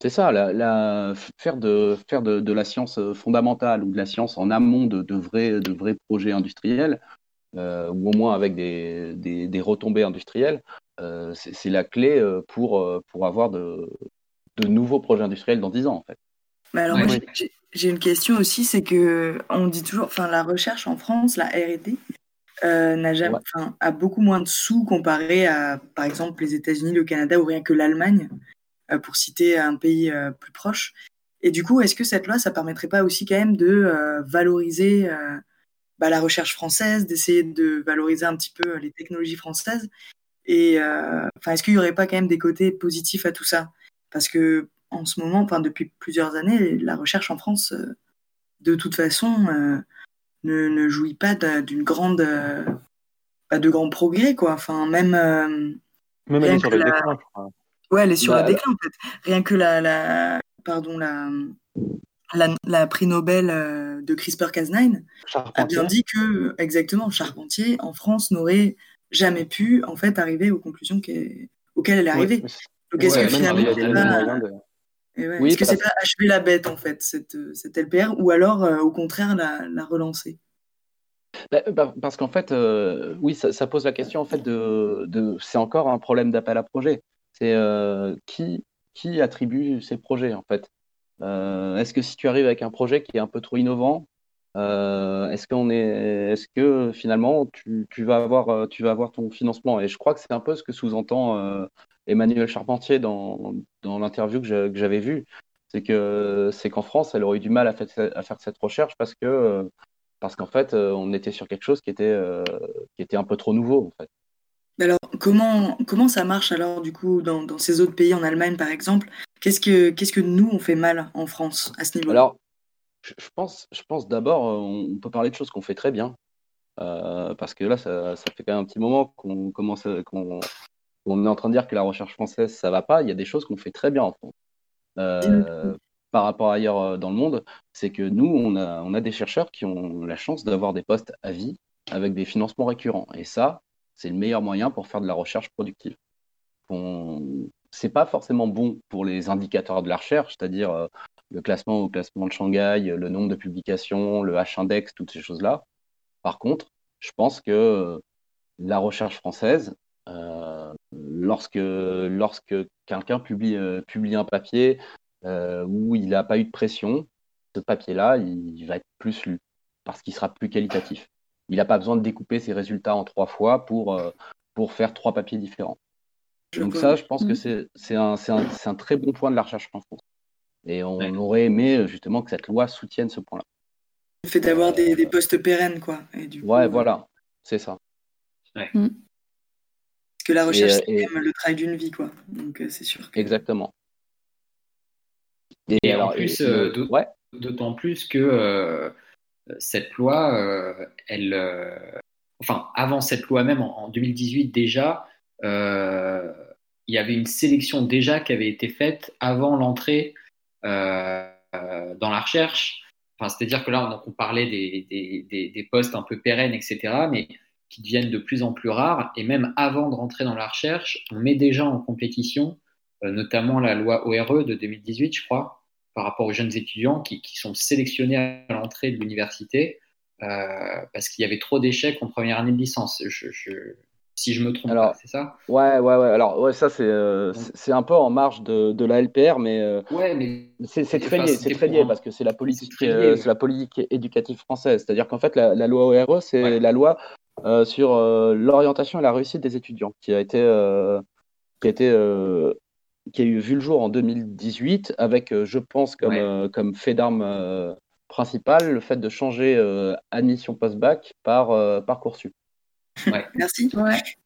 C'est ça, la, la- faire, de, faire de, de la science euh, fondamentale ou de la science en amont de, de vrais, de vrais projets industriels, euh, ou au moins avec des, des, des retombées industrielles, euh, c'est la clé pour, pour avoir de, de nouveaux projets industriels dans 10 ans, en fait. Mais alors Ouais. moi j'ai- j'ai- j'ai une question aussi, c'est que on dit toujours, enfin la recherche en France, la R&D, euh, n'a jamais, a beaucoup moins de sous comparé à, par exemple, les États-Unis, le Canada ou rien que l'Allemagne, euh, pour citer un pays euh, plus proche. Et du coup, est-ce que cette loi, ça permettrait pas aussi quand même de valoriser bah, la recherche française, d'essayer de valoriser un petit peu les technologies françaises? Et enfin, est-ce qu'il y aurait pas quand même des côtés positifs à tout ça? Parce que en ce moment, enfin depuis plusieurs années, la recherche en France, de toute façon, ne, ne jouit pas d'une grande, euh, pas de grands progrès, quoi. Enfin, même, euh, Même elle est sur le la- déclin, je crois. Ouais, elle est sur Bah, le déclin, en fait. Rien que la, la pardon, la, la, la prix Nobel euh, de CRISPR-Cas9 a bien dit que, exactement, Charpentier, en France, n'aurait jamais pu, en fait, arriver aux conclusions qu'elle- auxquelles elle est arrivée. Donc, est-ce ouais, que finalement, pas, moyens de- et ouais, Oui, est-ce que c'est pas achever la bête, en fait, cette, cette LPR, ou alors, euh, au contraire, la, la relancer? Bah, bah, parce qu'en fait, euh, oui, ça, ça pose la question en fait de, de c'est encore un problème d'appel à projet. C'est euh, qui qui attribue ces projets en fait? Euh, est-ce que si tu arrives avec un projet qui est un peu trop innovant, euh, est-ce qu'on est, est-ce que finalement tu, tu vas avoir euh, tu vas avoir ton financement? Et je crois que c'est un peu ce que sous-entend euh, Emmanuel Charpentier dans, dans l'interview que j'avais vue. C'est que c'est qu'en France, elle aurait eu du mal à, fait- à faire cette recherche parce que parce qu'en fait, on était sur quelque chose qui était, euh, qui était un peu trop nouveau, en fait. Alors, comment, comment ça marche alors, du coup, dans, dans ces autres pays, en Allemagne, par exemple? Qu'est-ce que, qu'est-ce que nous, on fait mal en France, à ce niveau-là? Alors, je, je pense, je pense d'abord, euh, on peut parler de choses qu'on fait très bien, euh, parce que là, ça, ça fait quand même un petit moment qu'on commence, à- qu'on, est en train de dire que la recherche française, ça va pas. Il y a des choses qu'on fait très bien en France. Euh, par rapport à ailleurs euh, dans le monde, c'est que nous, on a, on a des chercheurs qui ont la chance d'avoir des postes à vie avec des financements récurrents. Et ça, c'est le meilleur moyen pour faire de la recherche productive. C'est pas forcément bon pour les indicateurs de la recherche, c'est-à-dire euh, le classement au classement de Shanghai, le nombre de publications, le H-index, toutes ces choses-là. Par contre, je pense que euh, la recherche française, euh, lorsque, quelqu'un publie, euh, un papier euh, où il n'a pas eu de pression, ce papier-là, il, va être plus lu parce qu'il sera plus qualitatif. Il n'a pas besoin de découper ses résultats en trois fois euh, pour faire trois papiers différents. Donc ça, je pense que c'est c'est un, très bon point de la recherche en France. Et on aurait aimé justement que cette loi soutienne ce point-là. Le fait d'avoir des, des postes pérennes, quoi. Et du coup, Ouais, euh, voilà, c'est ça. Parce que la recherche, euh, c'est et- même le travail d'une vie, quoi. Donc, euh, c'est sûr. que- Exactement. Et, en alors, plus, euh, ouais. d'autant plus que euh, cette loi, euh, elle, euh, enfin, avant cette loi même, en, en 2018 déjà, euh, il y avait une sélection déjà qui avait été faite avant l'entrée euh, euh, dans la recherche. C'est-à-dire que là, donc, on parlait des, des, des, postes un peu pérennes, etc., mais qui deviennent de plus en plus rares. Et même avant de rentrer dans la recherche, on met déjà en compétition, euh, notamment la loi ORE de 2018, je crois, par rapport aux jeunes étudiants qui, qui sont sélectionnés à l'entrée de l'université euh, parce qu'il y avait trop d'échecs en première année de licence. Je, si je me trompe Alors, c'est ça? Ouais, ouais, ouais. Alors, ouais, ça, c'est euh, c'est- c'est un peu en marge de, de la LPR, mais euh, Ouais, mais c'est c'est très lié, c'est très lié un- parce que c'est la politique, lié, euh, c'est la politique éducative française. C'est-à-dire qu'en fait, la, la loi ORE, c'est la loi euh, sur l'orientation et la réussite des étudiants, qui a été, qui a été, qui a eu vu le jour en 2018 avec, je pense, comme, comme fait d'armes principal le fait de changer admission post-bac par euh, Parcoursup. [laughs] Merci.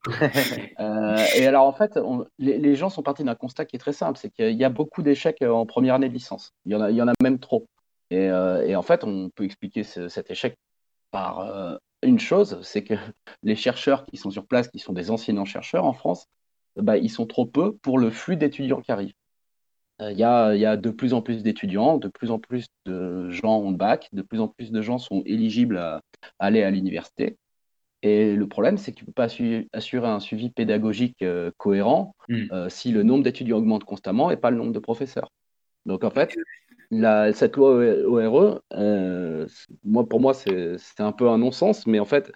[laughs] Euh, et alors, en fait, on- les, les gens sont partis d'un constat qui est très simple, c'est qu'il y a beaucoup d'échecs euh, en première année de licence. Il y en a, il y en a même trop. Et, euh, et en fait, on peut expliquer ce- cet échec par euh, une chose, c'est que [laughs] les chercheurs qui sont sur place, qui sont des enseignants-chercheurs en France, bah, ils sont trop peu pour le flux d'étudiants qui arrivent. Il y a, il y a de plus en plus d'étudiants, de plus en plus de gens ont le bac, de plus en plus de gens sont éligibles à, à aller à l'université. Et le problème, c'est que tu ne peux pas assu- assurer un suivi pédagogique euh, cohérent euh, si le nombre d'étudiants augmente constamment et pas le nombre de professeurs. Donc en fait, la- cette loi ORE, euh, moi, pour moi, c'est un peu un non-sens, mais en fait,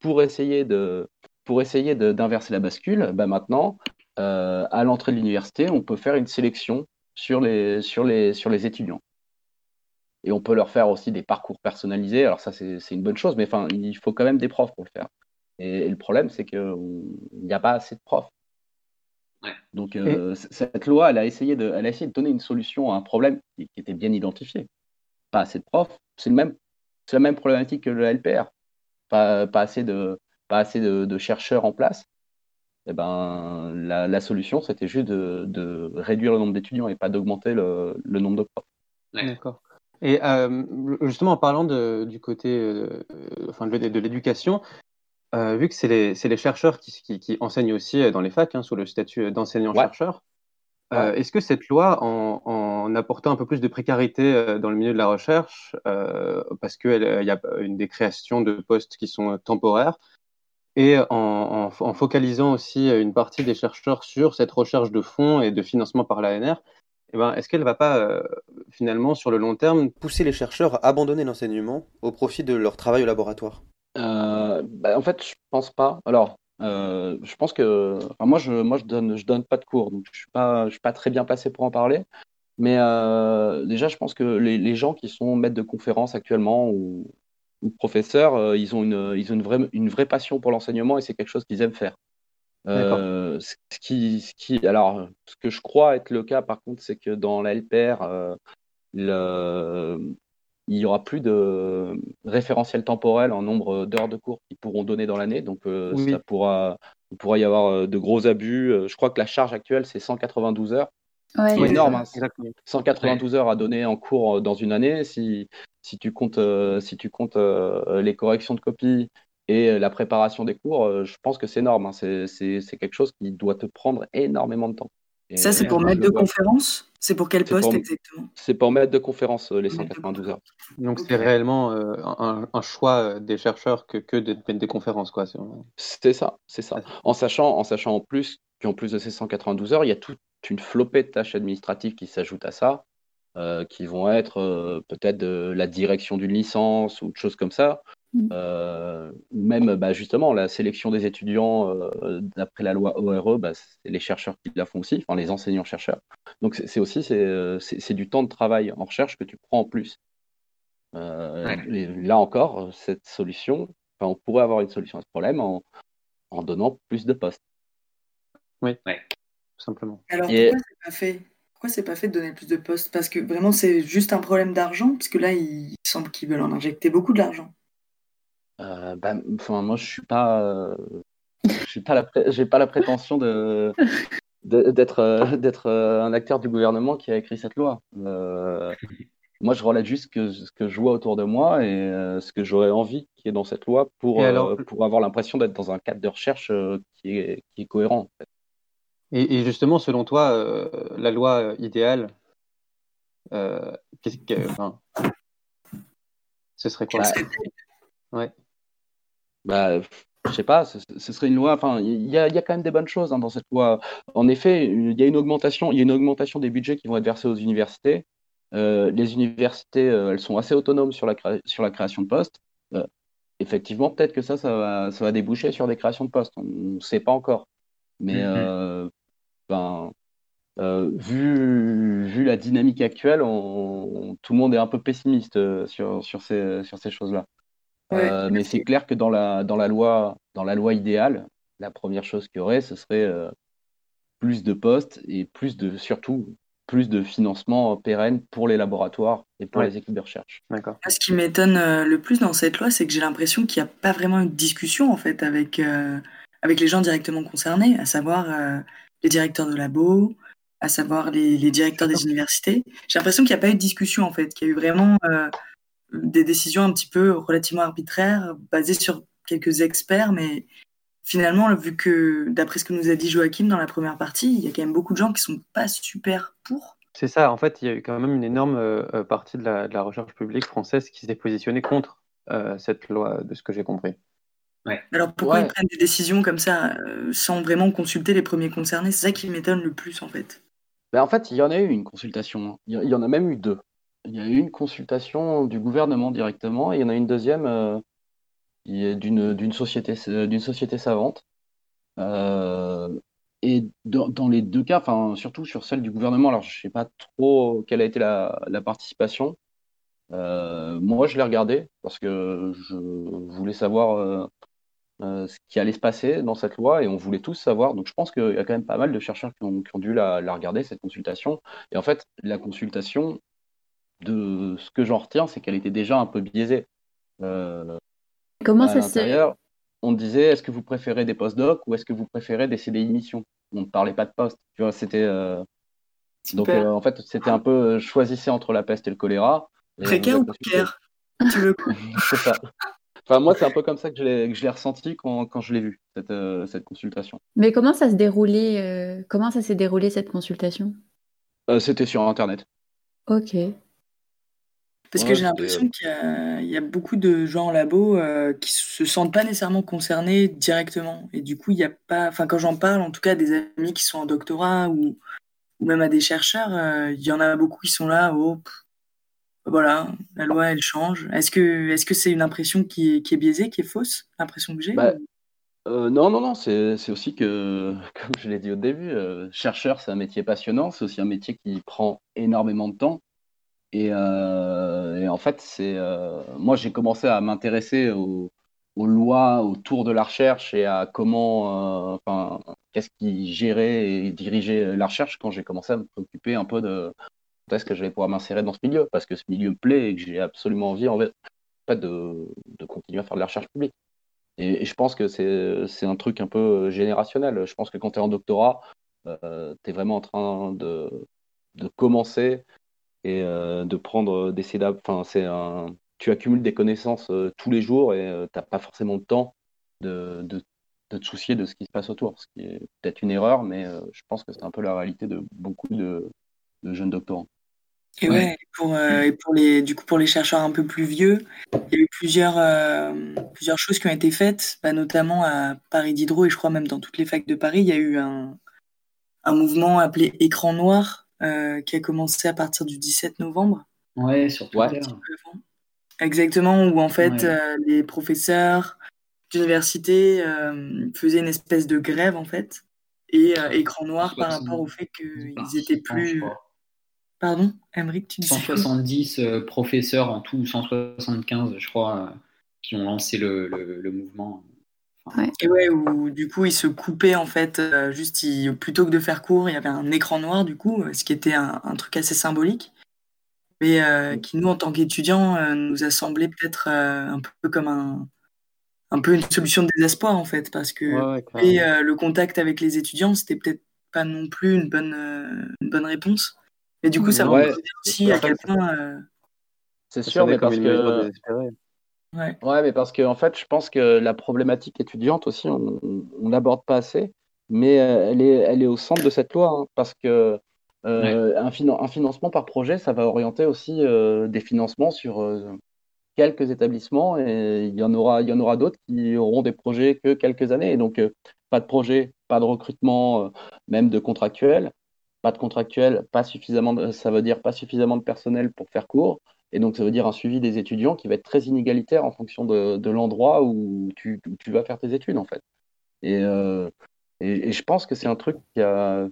pour essayer de pour essayer de- d'inverser la bascule, bah maintenant, à l'entrée de l'université, on peut faire une sélection sur les, sur les, sur les étudiants. Et on peut leur faire aussi des parcours personnalisés. Alors ça, c'est une bonne chose, mais enfin, il faut quand même des profs pour le faire. Et, et le problème, c'est qu'il n'y a pas assez de profs. Donc euh, cette loi, elle a essayé de, elle a essayé de donner une solution à un problème qui, qui était bien identifié. Pas assez de profs, c'est le même, c'est la même problématique que le LPR. Pas, pas assez de, pas assez de, de chercheurs en place. Eh ben, la, la solution, c'était juste de, de réduire le nombre d'étudiants et pas d'augmenter le, le nombre de profs. D'accord. Et euh, justement, en parlant de- du côté euh, enfin, de, de l'éducation, euh, vu que c'est les, les chercheurs qui, qui, qui enseignent aussi dans les facs, hein, sous le statut d'enseignant-chercheur, est-ce que cette loi, en, en apportant un peu plus de précarité dans le milieu de la recherche, parce qu'il y a une des créations de postes qui sont temporaires, et en, en, en focalisant aussi une partie des chercheurs sur cette recherche de fonds et de financement par l'ANR, eh ben, est-ce qu'elle ne va pas euh, finalement, sur le long terme, Pousser les chercheurs à abandonner l'enseignement au profit de leur travail au laboratoire? Euh, bah, en fait, je pense pas. Alors, euh, je pense que, moi, je, je donne, pas de cours, donc je je suis pas très bien placé pour en parler. Mais déjà, je pense que les, gens qui sont maîtres de conférences actuellement ou, professeurs, ils ont une vraie passion pour l'enseignement et c'est quelque chose qu'ils aiment faire. Euh, ce ce qui, ce qui, alors, ce que je crois être le cas, par contre, c'est que dans la LPR, euh, le, il y aura plus de référentiel temporel en nombre d'heures de cours qu'ils pourront donner dans l'année. Donc, euh, Oui. ça pourra, il pourra y avoir de gros abus. Je crois que la charge actuelle, c'est 192 heures. Ouais, C'est énorme, ça. hein. 192 heures à donner en cours dans une année. Si, si tu comptes, euh, si tu comptes euh, les corrections de copies et euh, la préparation des cours, euh, je pense que c'est énorme. hein. C'est quelque chose qui doit te prendre énormément de temps. Et, Ça, c'est pour euh, maître je de conférence? C'est pour quel poste pour- exactement? C'est pour maître de conférence, euh, les 192 heures. donc c'est réellement euh, un, un choix euh, des chercheurs que, que de mettre des conférences, quoi. c'est ça, c'est ça. En sachant, en sachant en plus qu'en plus de ces 192 heures, il y a toute une flopée de tâches administratives qui s'ajoutent à ça, euh, qui vont être euh, peut-être de la direction d'une licence ou de choses comme ça. Euh, même bah, justement la sélection des étudiants euh, d'après la loi ORE, bah, c'est les chercheurs qui la font aussi, enfin les enseignants-chercheurs. Donc c'est aussi c'est, euh, c'est c'est du temps de travail en recherche que tu prends en plus. Euh, et là encore, cette solution, on pourrait avoir une solution à ce problème en, en donnant plus de postes. Oui, tout simplement. Alors Et- pourquoi c'est pas fait Pourquoi c'est pas fait de donner plus de postes? Parce que vraiment c'est juste un problème d'argent, parce que là il semble qu'ils veulent en injecter beaucoup de l'argent. Euh, bah, enfin, moi, je suis pas, euh, je suis pas j'ai pas la prétention de, d'être, euh, d'être euh, un acteur du gouvernement qui a écrit cette loi. Euh, moi, je relate juste que, ce que je vois autour de moi et euh, ce que j'aurais envie qu'il y ait dans cette loi pour, euh, alors- pour avoir l'impression d'être dans un cadre de recherche euh, qui est, qui est cohérent. en fait. Et, et justement, selon toi, euh, la loi idéale, euh, qu'est-ce que, enfin, ce serait quoi? Ouais. Bah, je sais pas, ce, ce serait une loi. Enfin, il y a, il y a quand même des bonnes choses hein, dans cette loi. En effet, il y a une augmentation, il y a une augmentation des budgets qui vont être versés aux universités. Euh, les universités, euh, elles sont assez autonomes sur la, sur la création de postes. Euh, effectivement, peut-être que ça, ça va, ça va déboucher sur des créations de postes. On ne sait pas encore. Mais Mhm. euh, ben, vu, vu la dynamique actuelle, on- on- tout le monde est un peu pessimiste sur, sur ces, sur ces choses-là. Ouais, Euh, mais c'est clair que dans la, dans la loi, dans la loi idéale, la première chose qu'il y aurait, ce serait euh, plus de postes et plus de, surtout, plus de financement pérenne pour les laboratoires et pour Ouais. les équipes de recherche. D'accord. Ce qui m'étonne euh, le plus dans cette loi, c'est que j'ai l'impression qu'il n'y a pas vraiment une discussion en fait avec, euh, avec les gens directement concernés, à savoir euh, les directeurs de labo, à savoir les, les directeurs des universités. J'ai l'impression qu'il n'y a pas eu de discussion en fait, qu'il y a eu vraiment euh, des décisions un petit peu relativement arbitraires, basées sur quelques experts, mais finalement, vu que d'après ce que nous a dit Joachim dans la première partie, il y a quand même beaucoup de gens qui sont pas super pour. C'est ça, en fait, il y a eu quand même une énorme euh, euh, partie de la, de la recherche publique française qui s'est positionnée contre euh, cette loi, de ce que j'ai compris. Alors pourquoi Ouais. ils prennent des décisions comme ça euh, sans vraiment consulter les premiers concernés? C'est ça qui m'étonne le plus en fait. Ben, en fait, il y en a eu une consultation. il y en a même eu deux. Il y a eu une consultation du gouvernement directement et il y en a une deuxième euh, est d'une société, savante. Euh, et dans, dans les deux cas, enfin, surtout sur celle du gouvernement, alors je sais pas trop quelle a été la, participation. Euh, moi, je l'ai regardé parce que je voulais savoir euh, euh, ce qui allait se passer dans cette loi et on voulait tous savoir. Donc, je pense qu'il y a quand même pas mal de chercheurs qui ont, dû la regarder, cette consultation. Et en fait, la consultation, de ce que j'en retiens, c'est qu'elle était déjà un peu biaisée. Euh, Comment ça se... on disait est-ce que vous préférez des postdocs ou est-ce que vous préférez des CDI mission On ne parlait pas de poste. Tu vois, c'était. euh, Donc, euh, en fait, c'était un peu choisissez entre la peste et le choléra. Précaire ou précaire? Tu le [laughs] C'est ça. Enfin, moi, c'est un peu comme ça que je l'ai ressenti quand, quand je l'ai vu, cette, euh, cette consultation. Mais comment ça se déroulait euh, Comment ça s'est déroulé cette consultation? Euh, c'était sur Internet. Ok. Parce Ouais, que j'ai l'impression qu'il y a, il y a beaucoup de gens en labo euh, qui se sentent pas nécessairement concernés directement. Et du coup, il y a pas. Enfin, quand j'en parle, en tout cas, à des amis qui sont en doctorat ou, ou même à des chercheurs, euh, il y en a beaucoup qui sont là. Oh, pff, voilà, la loi, elle change. Est-ce que est-ce que c'est une impression qui est, qui est biaisée, qui est fausse, l'impression que j'ai Bah, ou- Euh, non, non, non, c'est c'est aussi que, [laughs] comme je l'ai dit au début, euh, chercheur, c'est un métier passionnant, c'est aussi un métier qui prend énormément de temps. Et, euh, et en fait, c'est euh, moi, j'ai commencé à m'intéresser aux, lois autour de la recherche et à comment, euh, enfin, qu'est-ce qui gérait et dirigeait la recherche quand j'ai commencé à me préoccuper un peu de quand est-ce que je vais pouvoir m'insérer dans ce milieu, parce que ce milieu me plaît et que j'ai absolument envie en fait, de, de continuer à faire de la recherche publique. Et, je pense que c'est un truc un peu générationnel. Je pense que quand tu es en doctorat, euh, tu es vraiment en train de, de commencer et euh, de prendre des CEDAP. Enfin, c'est un, tu accumules des connaissances euh, tous les jours et euh, t'as pas forcément le temps de, de, de te soucier de ce qui se passe autour. Ce qui est peut-être une erreur, mais euh, je pense que c'est un peu la réalité de beaucoup de, de jeunes doctorants. Et ouais, et pour, euh, et pour les, du coup, pour les chercheurs un peu plus vieux, il y a eu plusieurs, euh, plusieurs choses qui ont été faites, bah, notamment à Paris Diderot et je crois même dans toutes les facs de Paris, il y a eu un, un mouvement appelé Écran Noir euh, qui a commencé à partir du 17 novembre. Ouais, sur Twitter. Exactement, où en fait Ouais. euh, les professeurs d'université euh, faisaient une espèce de grève en fait, et euh, Écran Noir par rapport au fait qu'ils étaient plus... Pardon, Emmerich, tu dis 170 euh, professeurs en tout, 175 je crois, euh, qui ont lancé le, le- le mouvement. Et ouais, où du coup, ils se coupaient en fait, euh, juste ils- plutôt que de faire court, il y avait un écran noir du coup, ce qui était un, un truc assez symbolique, mais euh, qui nous, en tant qu'étudiants, euh, nous a semblé peut-être euh, un peu comme un, un peu une solution de désespoir en fait, parce que Ouais, ouais, euh, le contact avec les étudiants, c'était peut-être pas non plus une bonne, euh, une bonne réponse. Et du coup, ça Ouais, montre c'est aussi à quel point. euh, C'est Ça sûr, mais parce que. Ouais. Ouais, mais parce que en fait, je pense que la problématique étudiante aussi, on on l'aborde pas assez. mais euh, elle est, elle est au centre de cette loi, hein, parce que euh, un, finan- un financement par projet, ça va orienter aussi euh, des financements sur euh, quelques établissements, et il y en aura, il y en aura d'autres qui auront des projets que quelques années, et donc pas de projet, pas de recrutement, même de contractuels, pas de contractuels, pas suffisamment, de- ça veut dire pas suffisamment de personnel pour faire cours, et donc ça veut dire un suivi des étudiants qui va être très inégalitaire en fonction de, de l'endroit où tu, où tu vas faire tes études, en fait. Et, euh, et, et je pense que c'est un truc qui, a,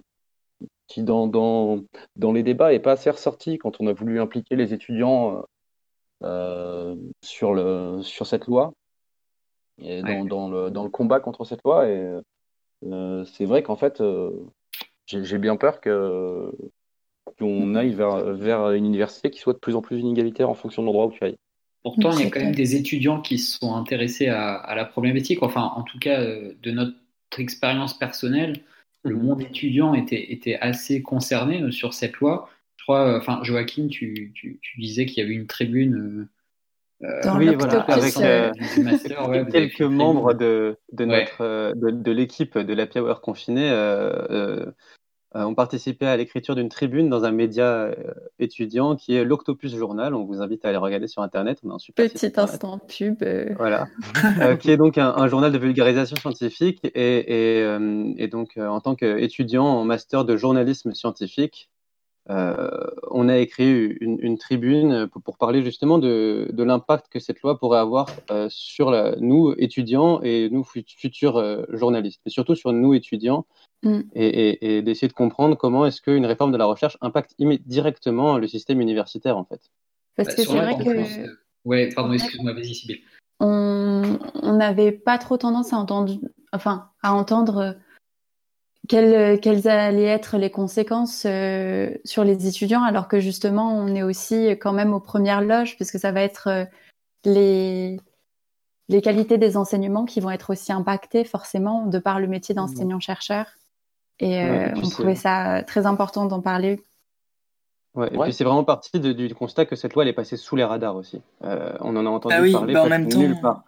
qui dans, dans, dans les débats, n'est pas assez ressorti quand on a voulu impliquer les étudiants euh, euh, sur, le, sur cette loi et dans, dans le, dans le combat contre cette loi. Et euh, c'est vrai qu'en fait, j'ai bien peur que qu'on aille vers, vers une université qui soit de plus en plus inégalitaire en fonction de l'endroit où tu ailles. Pourtant, il y a quand même des étudiants qui se sont intéressés à, à la problématique. Enfin, en tout cas, euh, de notre expérience personnelle, le monde étudiant était, était assez concerné euh, sur cette loi. Je crois, euh, enfin, Joachim, tu, tu, tu disais qu'il y avait une tribune. euh, oui, voilà, avec euh, master, ouais, quelques membres de, de notre de, de l'équipe de l'Happy Hour confiné euh, euh, euh, ont participé à l'écriture d'une tribune dans un média euh, étudiant qui est l'Octopus Journal. On vous invite à aller regarder sur Internet. On a un super Petit instant pub. euh, Voilà, Euh, qui est donc un, un journal de vulgarisation scientifique et, et, euh, et donc euh, en tant qu'étudiant en master de journalisme scientifique, euh, on a écrit une, une tribune pour, pour parler justement de, de l'impact que cette loi pourrait avoir euh, sur la- nous étudiants et nous fut- futurs euh, journalistes, mais surtout sur nous étudiants Mm. et, et- et d'essayer de comprendre comment est-ce qu'une réforme de la recherche impacte directement le système universitaire en fait. Parce Bah, que c'est vrai que euh, Ouais, pardon, excuse-moi, vas-y, Sybille. on on n'avait pas trop tendance à entendre, enfin, à entendre euh, quelles, quelles allaient être les conséquences euh, sur les étudiants, alors que justement, on est aussi quand même aux premières loges, puisque ça va être euh, les, les qualités des enseignements qui vont être aussi impactées forcément de par le métier d'enseignant-chercheur. Et euh, Ouais, on trouvait ça très important d'en parler. Ouais, et puis c'est vraiment parti de- du constat que cette loi elle est passée sous les radars aussi. Euh, on en a entendu oui, parler bah en même temps- nulle part.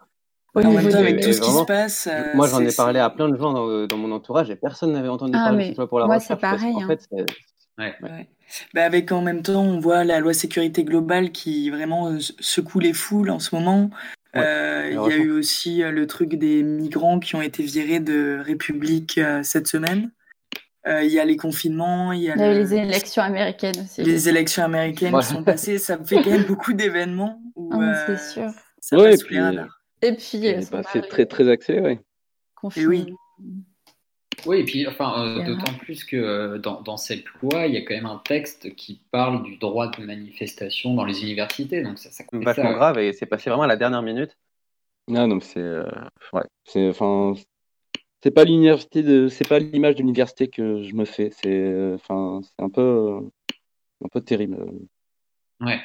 Au En niveau même temps, avec Et tout ce qui se vraiment, passe, euh, moi j'en ai parlé à plein de gens dans, dans mon entourage et personne n'avait entendu Ah, parler de cette loi pour la moi, recherche. c'est parce pareil, qu'en hein. fait, c'est- Ouais. Ouais. Bah avec en même temps, on voit la loi sécurité globale qui vraiment euh, secoue les foules en ce moment. Euh, Il y a eu aussi euh, le truc des migrants qui ont été virés de République euh, cette semaine. Euh, Il y a les confinements, il y a Il y a eu le- les élections américaines aussi. les élections américaines qui sont passées. Ça fait quand même beaucoup d'événements où Ah, euh, c'est sûr. ça Ouais, passe puis, les radars. Et puis, euh, bah, c'est très très accéléré. confiné. oui. Oui, et puis, enfin, euh, d'autant plus que euh, dans, dans cette loi, il y a quand même un texte qui parle du droit de manifestation dans les universités. Donc, ça, ça complète vachement ça. grave et c'est passé vraiment à la dernière minute. Non, non, c'est euh, ouais, c'est enfin c'est pas l'université de c'est pas l'image de l'université que je me fais. C'est euh, enfin c'est un peu euh, un peu terrible. Ouais.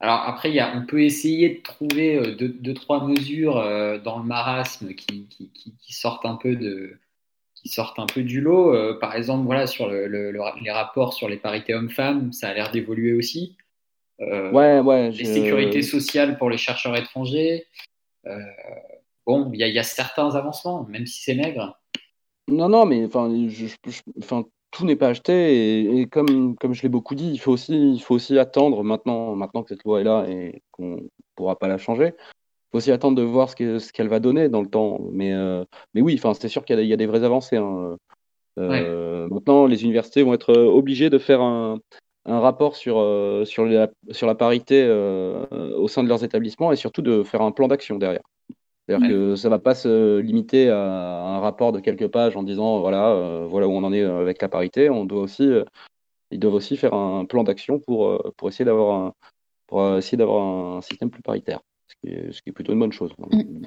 Alors après, y a, on peut essayer de trouver euh, deux, deux, trois mesures euh, dans le marasme qui, qui, qui, qui sortent un peu de, qui sortent un peu du lot. Euh, par exemple, voilà, sur le, le- le- les rapports sur les parités hommes-femmes, ça a l'air d'évoluer aussi. Euh, Ouais, ouais, les je- sécurités sociales pour les chercheurs étrangers. Bon, il y a, il y a certains avancements, même si c'est maigre. Non, non, mais enfin, je, je- je- enfin, tout n'est pas acheté et, et comme, comme je l'ai beaucoup dit, il faut aussi, il faut aussi attendre maintenant, maintenant que cette loi est là et qu'on pourra pas la changer. Il faut aussi attendre de voir ce que- ce qu'elle va donner dans le temps. Mais, euh, mais oui, enfin, c'est sûr qu'il y a, il y a des vraies avancées. hein. Euh, Maintenant, les universités vont être euh, obligées de faire un, un rapport sur, euh, sur, la, sur la parité au sein de leurs établissements et surtout de faire un plan d'action derrière. C'est-à-dire que ça va pas se limiter à un rapport de quelques pages en disant voilà, euh, voilà où on en est avec la parité. On doit aussi, euh, ils doivent aussi faire un plan d'action pour, euh, pour essayer d'avoir un, pour euh, essayer d'avoir un système plus paritaire, ce qui est, ce qui est plutôt une bonne chose.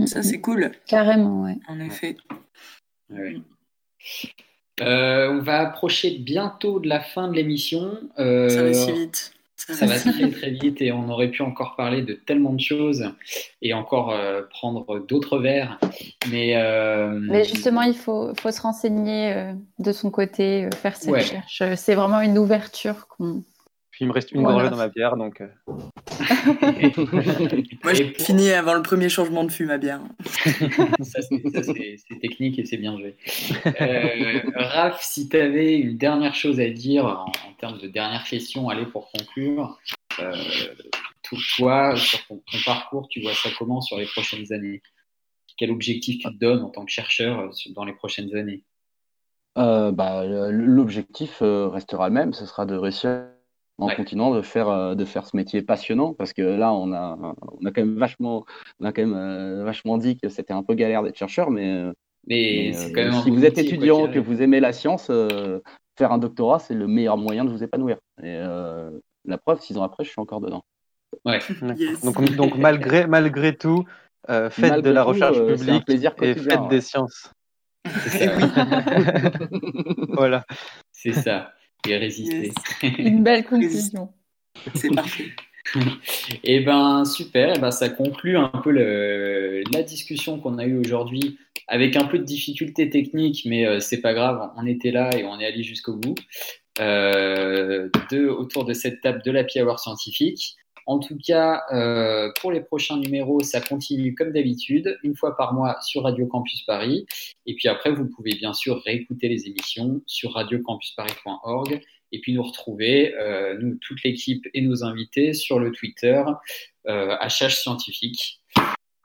Ça, c'est cool. Carrément, ouais. En effet. Ouais. Euh, on va approcher bientôt de la fin de l'émission. Euh, Ça va si vite. Ça va très très vite et on aurait pu encore parler de tellement de choses et encore euh, prendre d'autres verres. Mais, euh, Mais justement, il faut, faut se renseigner euh, de son côté, faire ses Ouais. recherches. C'est vraiment une ouverture qu'on Puis il me reste une Voilà. gorgée dans ma bière, donc. euh, [laughs] Moi, j'ai fini avant le premier changement de fût, ma bière. [laughs] Ça, c'est technique et c'est bien joué. Euh, Raph, si tu avais une dernière chose à dire en, en termes de dernière question, allez, pour conclure, euh, tout- toi, sur ton, ton parcours, tu vois ça comment sur les prochaines années? Quel objectif tu te donnes en tant que chercheur euh, dans les prochaines années? Euh, bah, l'objectif restera le même, ce sera de réussir en Ouais. continuant de faire, euh, de faire ce métier passionnant, parce que là, on a, on a quand même vachement, on a quand même euh, vachement dit que c'était un peu galère d'être chercheur, mais, euh, Mais mais, c'est euh, quand même un si vous êtes métier, étudiant, que vous aimez la science, euh, faire un doctorat, c'est le meilleur moyen de vous épanouir. Et euh, la preuve, six ans après, je suis encore dedans. Ouais. [laughs] Donc, donc malgré, malgré tout, euh, faites Malgré de la tout, recherche euh, publique plaisir et faites ouais. des sciences. [laughs] [laughs] Voilà. C'est ça. Et résister. [laughs] Une belle conclusion. C'est parfait. [laughs] Eh ben super, Eh ben, ça conclut un peu le- la discussion qu'on a eue aujourd'hui avec un peu de difficultés techniques, mais euh, c'est pas grave, on était là et on est allé jusqu'au bout euh, de, autour de cette table de la Hour scientifique. En tout cas, euh, pour les prochains numéros, ça continue comme d'habitude, une fois par mois sur Radio Campus Paris. Et puis après, vous pouvez bien sûr réécouter les émissions sur radiocampusparis.org et puis nous retrouver, euh, nous, toute l'équipe et nos invités sur le Twitter euh, HH Scientifique.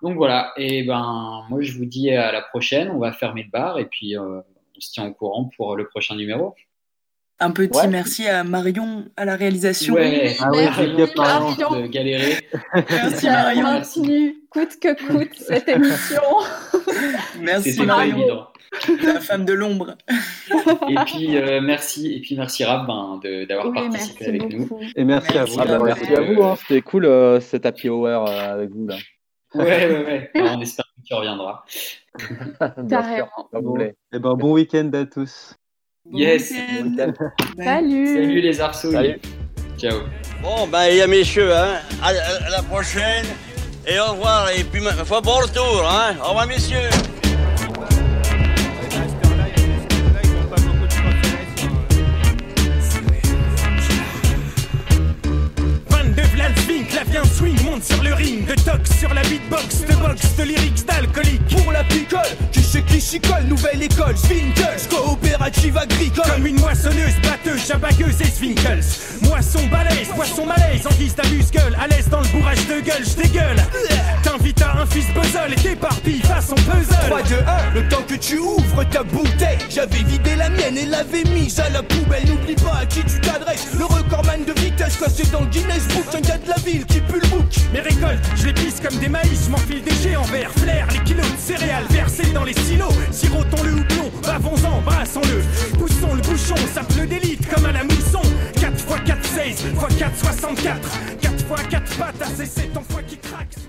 Donc voilà, et ben moi je vous dis à la prochaine, on va fermer le bar et puis euh, on se tient au courant pour le prochain numéro. Un petit Ouais. merci à Marion à la réalisation. Ouais, Ah merci de galérer. Merci On Marion. continue coûte que coûte cette émission. [laughs] Merci Marion, la femme de l'ombre. [laughs] Et puis euh, merci, et puis merci Raph ben, de- d'avoir Oui, participé avec nous. Et merci, à vous. Ah bah, merci à vous, hein. c'était cool euh, cet happy hour euh, avec vous là. Ouais, ouais, ouais. Alors, on espère que tu reviendras. [laughs] Bien sûr, Carrément. eh ben, bon week-end à tous. Bon Yes. Salut. Salut les arceaux. Salut. Ciao. Bon, ben, il y a messieurs, hein. À, à- à la prochaine. Et au revoir. Et puis, ma foi, bon retour, hein. Au revoir, messieurs. de Vladvink, la bien swing sur le ring, de tox sur la beatbox, de box, de lyrics d'alcoolique. Pour la picole, qui c'est qui colle, nouvelle école, Swinkles, coopérative agricole. Comme une moissonneuse, batteuse, jabagueuse et Swinkles. Moisson balèze, poisson malaise, en guise d'amuse-gueule, à l'aise dans le bourrage de gueule, j'dégueule. T'invites à un fils puzzle et t'éparpilles façon puzzle. 3, 2, 1, le temps que tu ouvres ta bouteille, j'avais vidé la mienne et l'avais mise à la poubelle. N'oublie pas à qui tu t'adresses, le recordman de vitesse classé dans le Guinness Book, un gars de la ville qui pue le bouc. Mes récoltes, je les pisse comme des maïs, m'enfile des géants verts, flair, les kilos de céréales versés dans les silos. Sirotons le houblon, bavons-en, brassons-le. Poussons le bouchon, sape-le d'élite comme à la mousson. 4 x 4, 16, x 4, 64. 4 x 4 pattes, à c'est ton foie qui craque.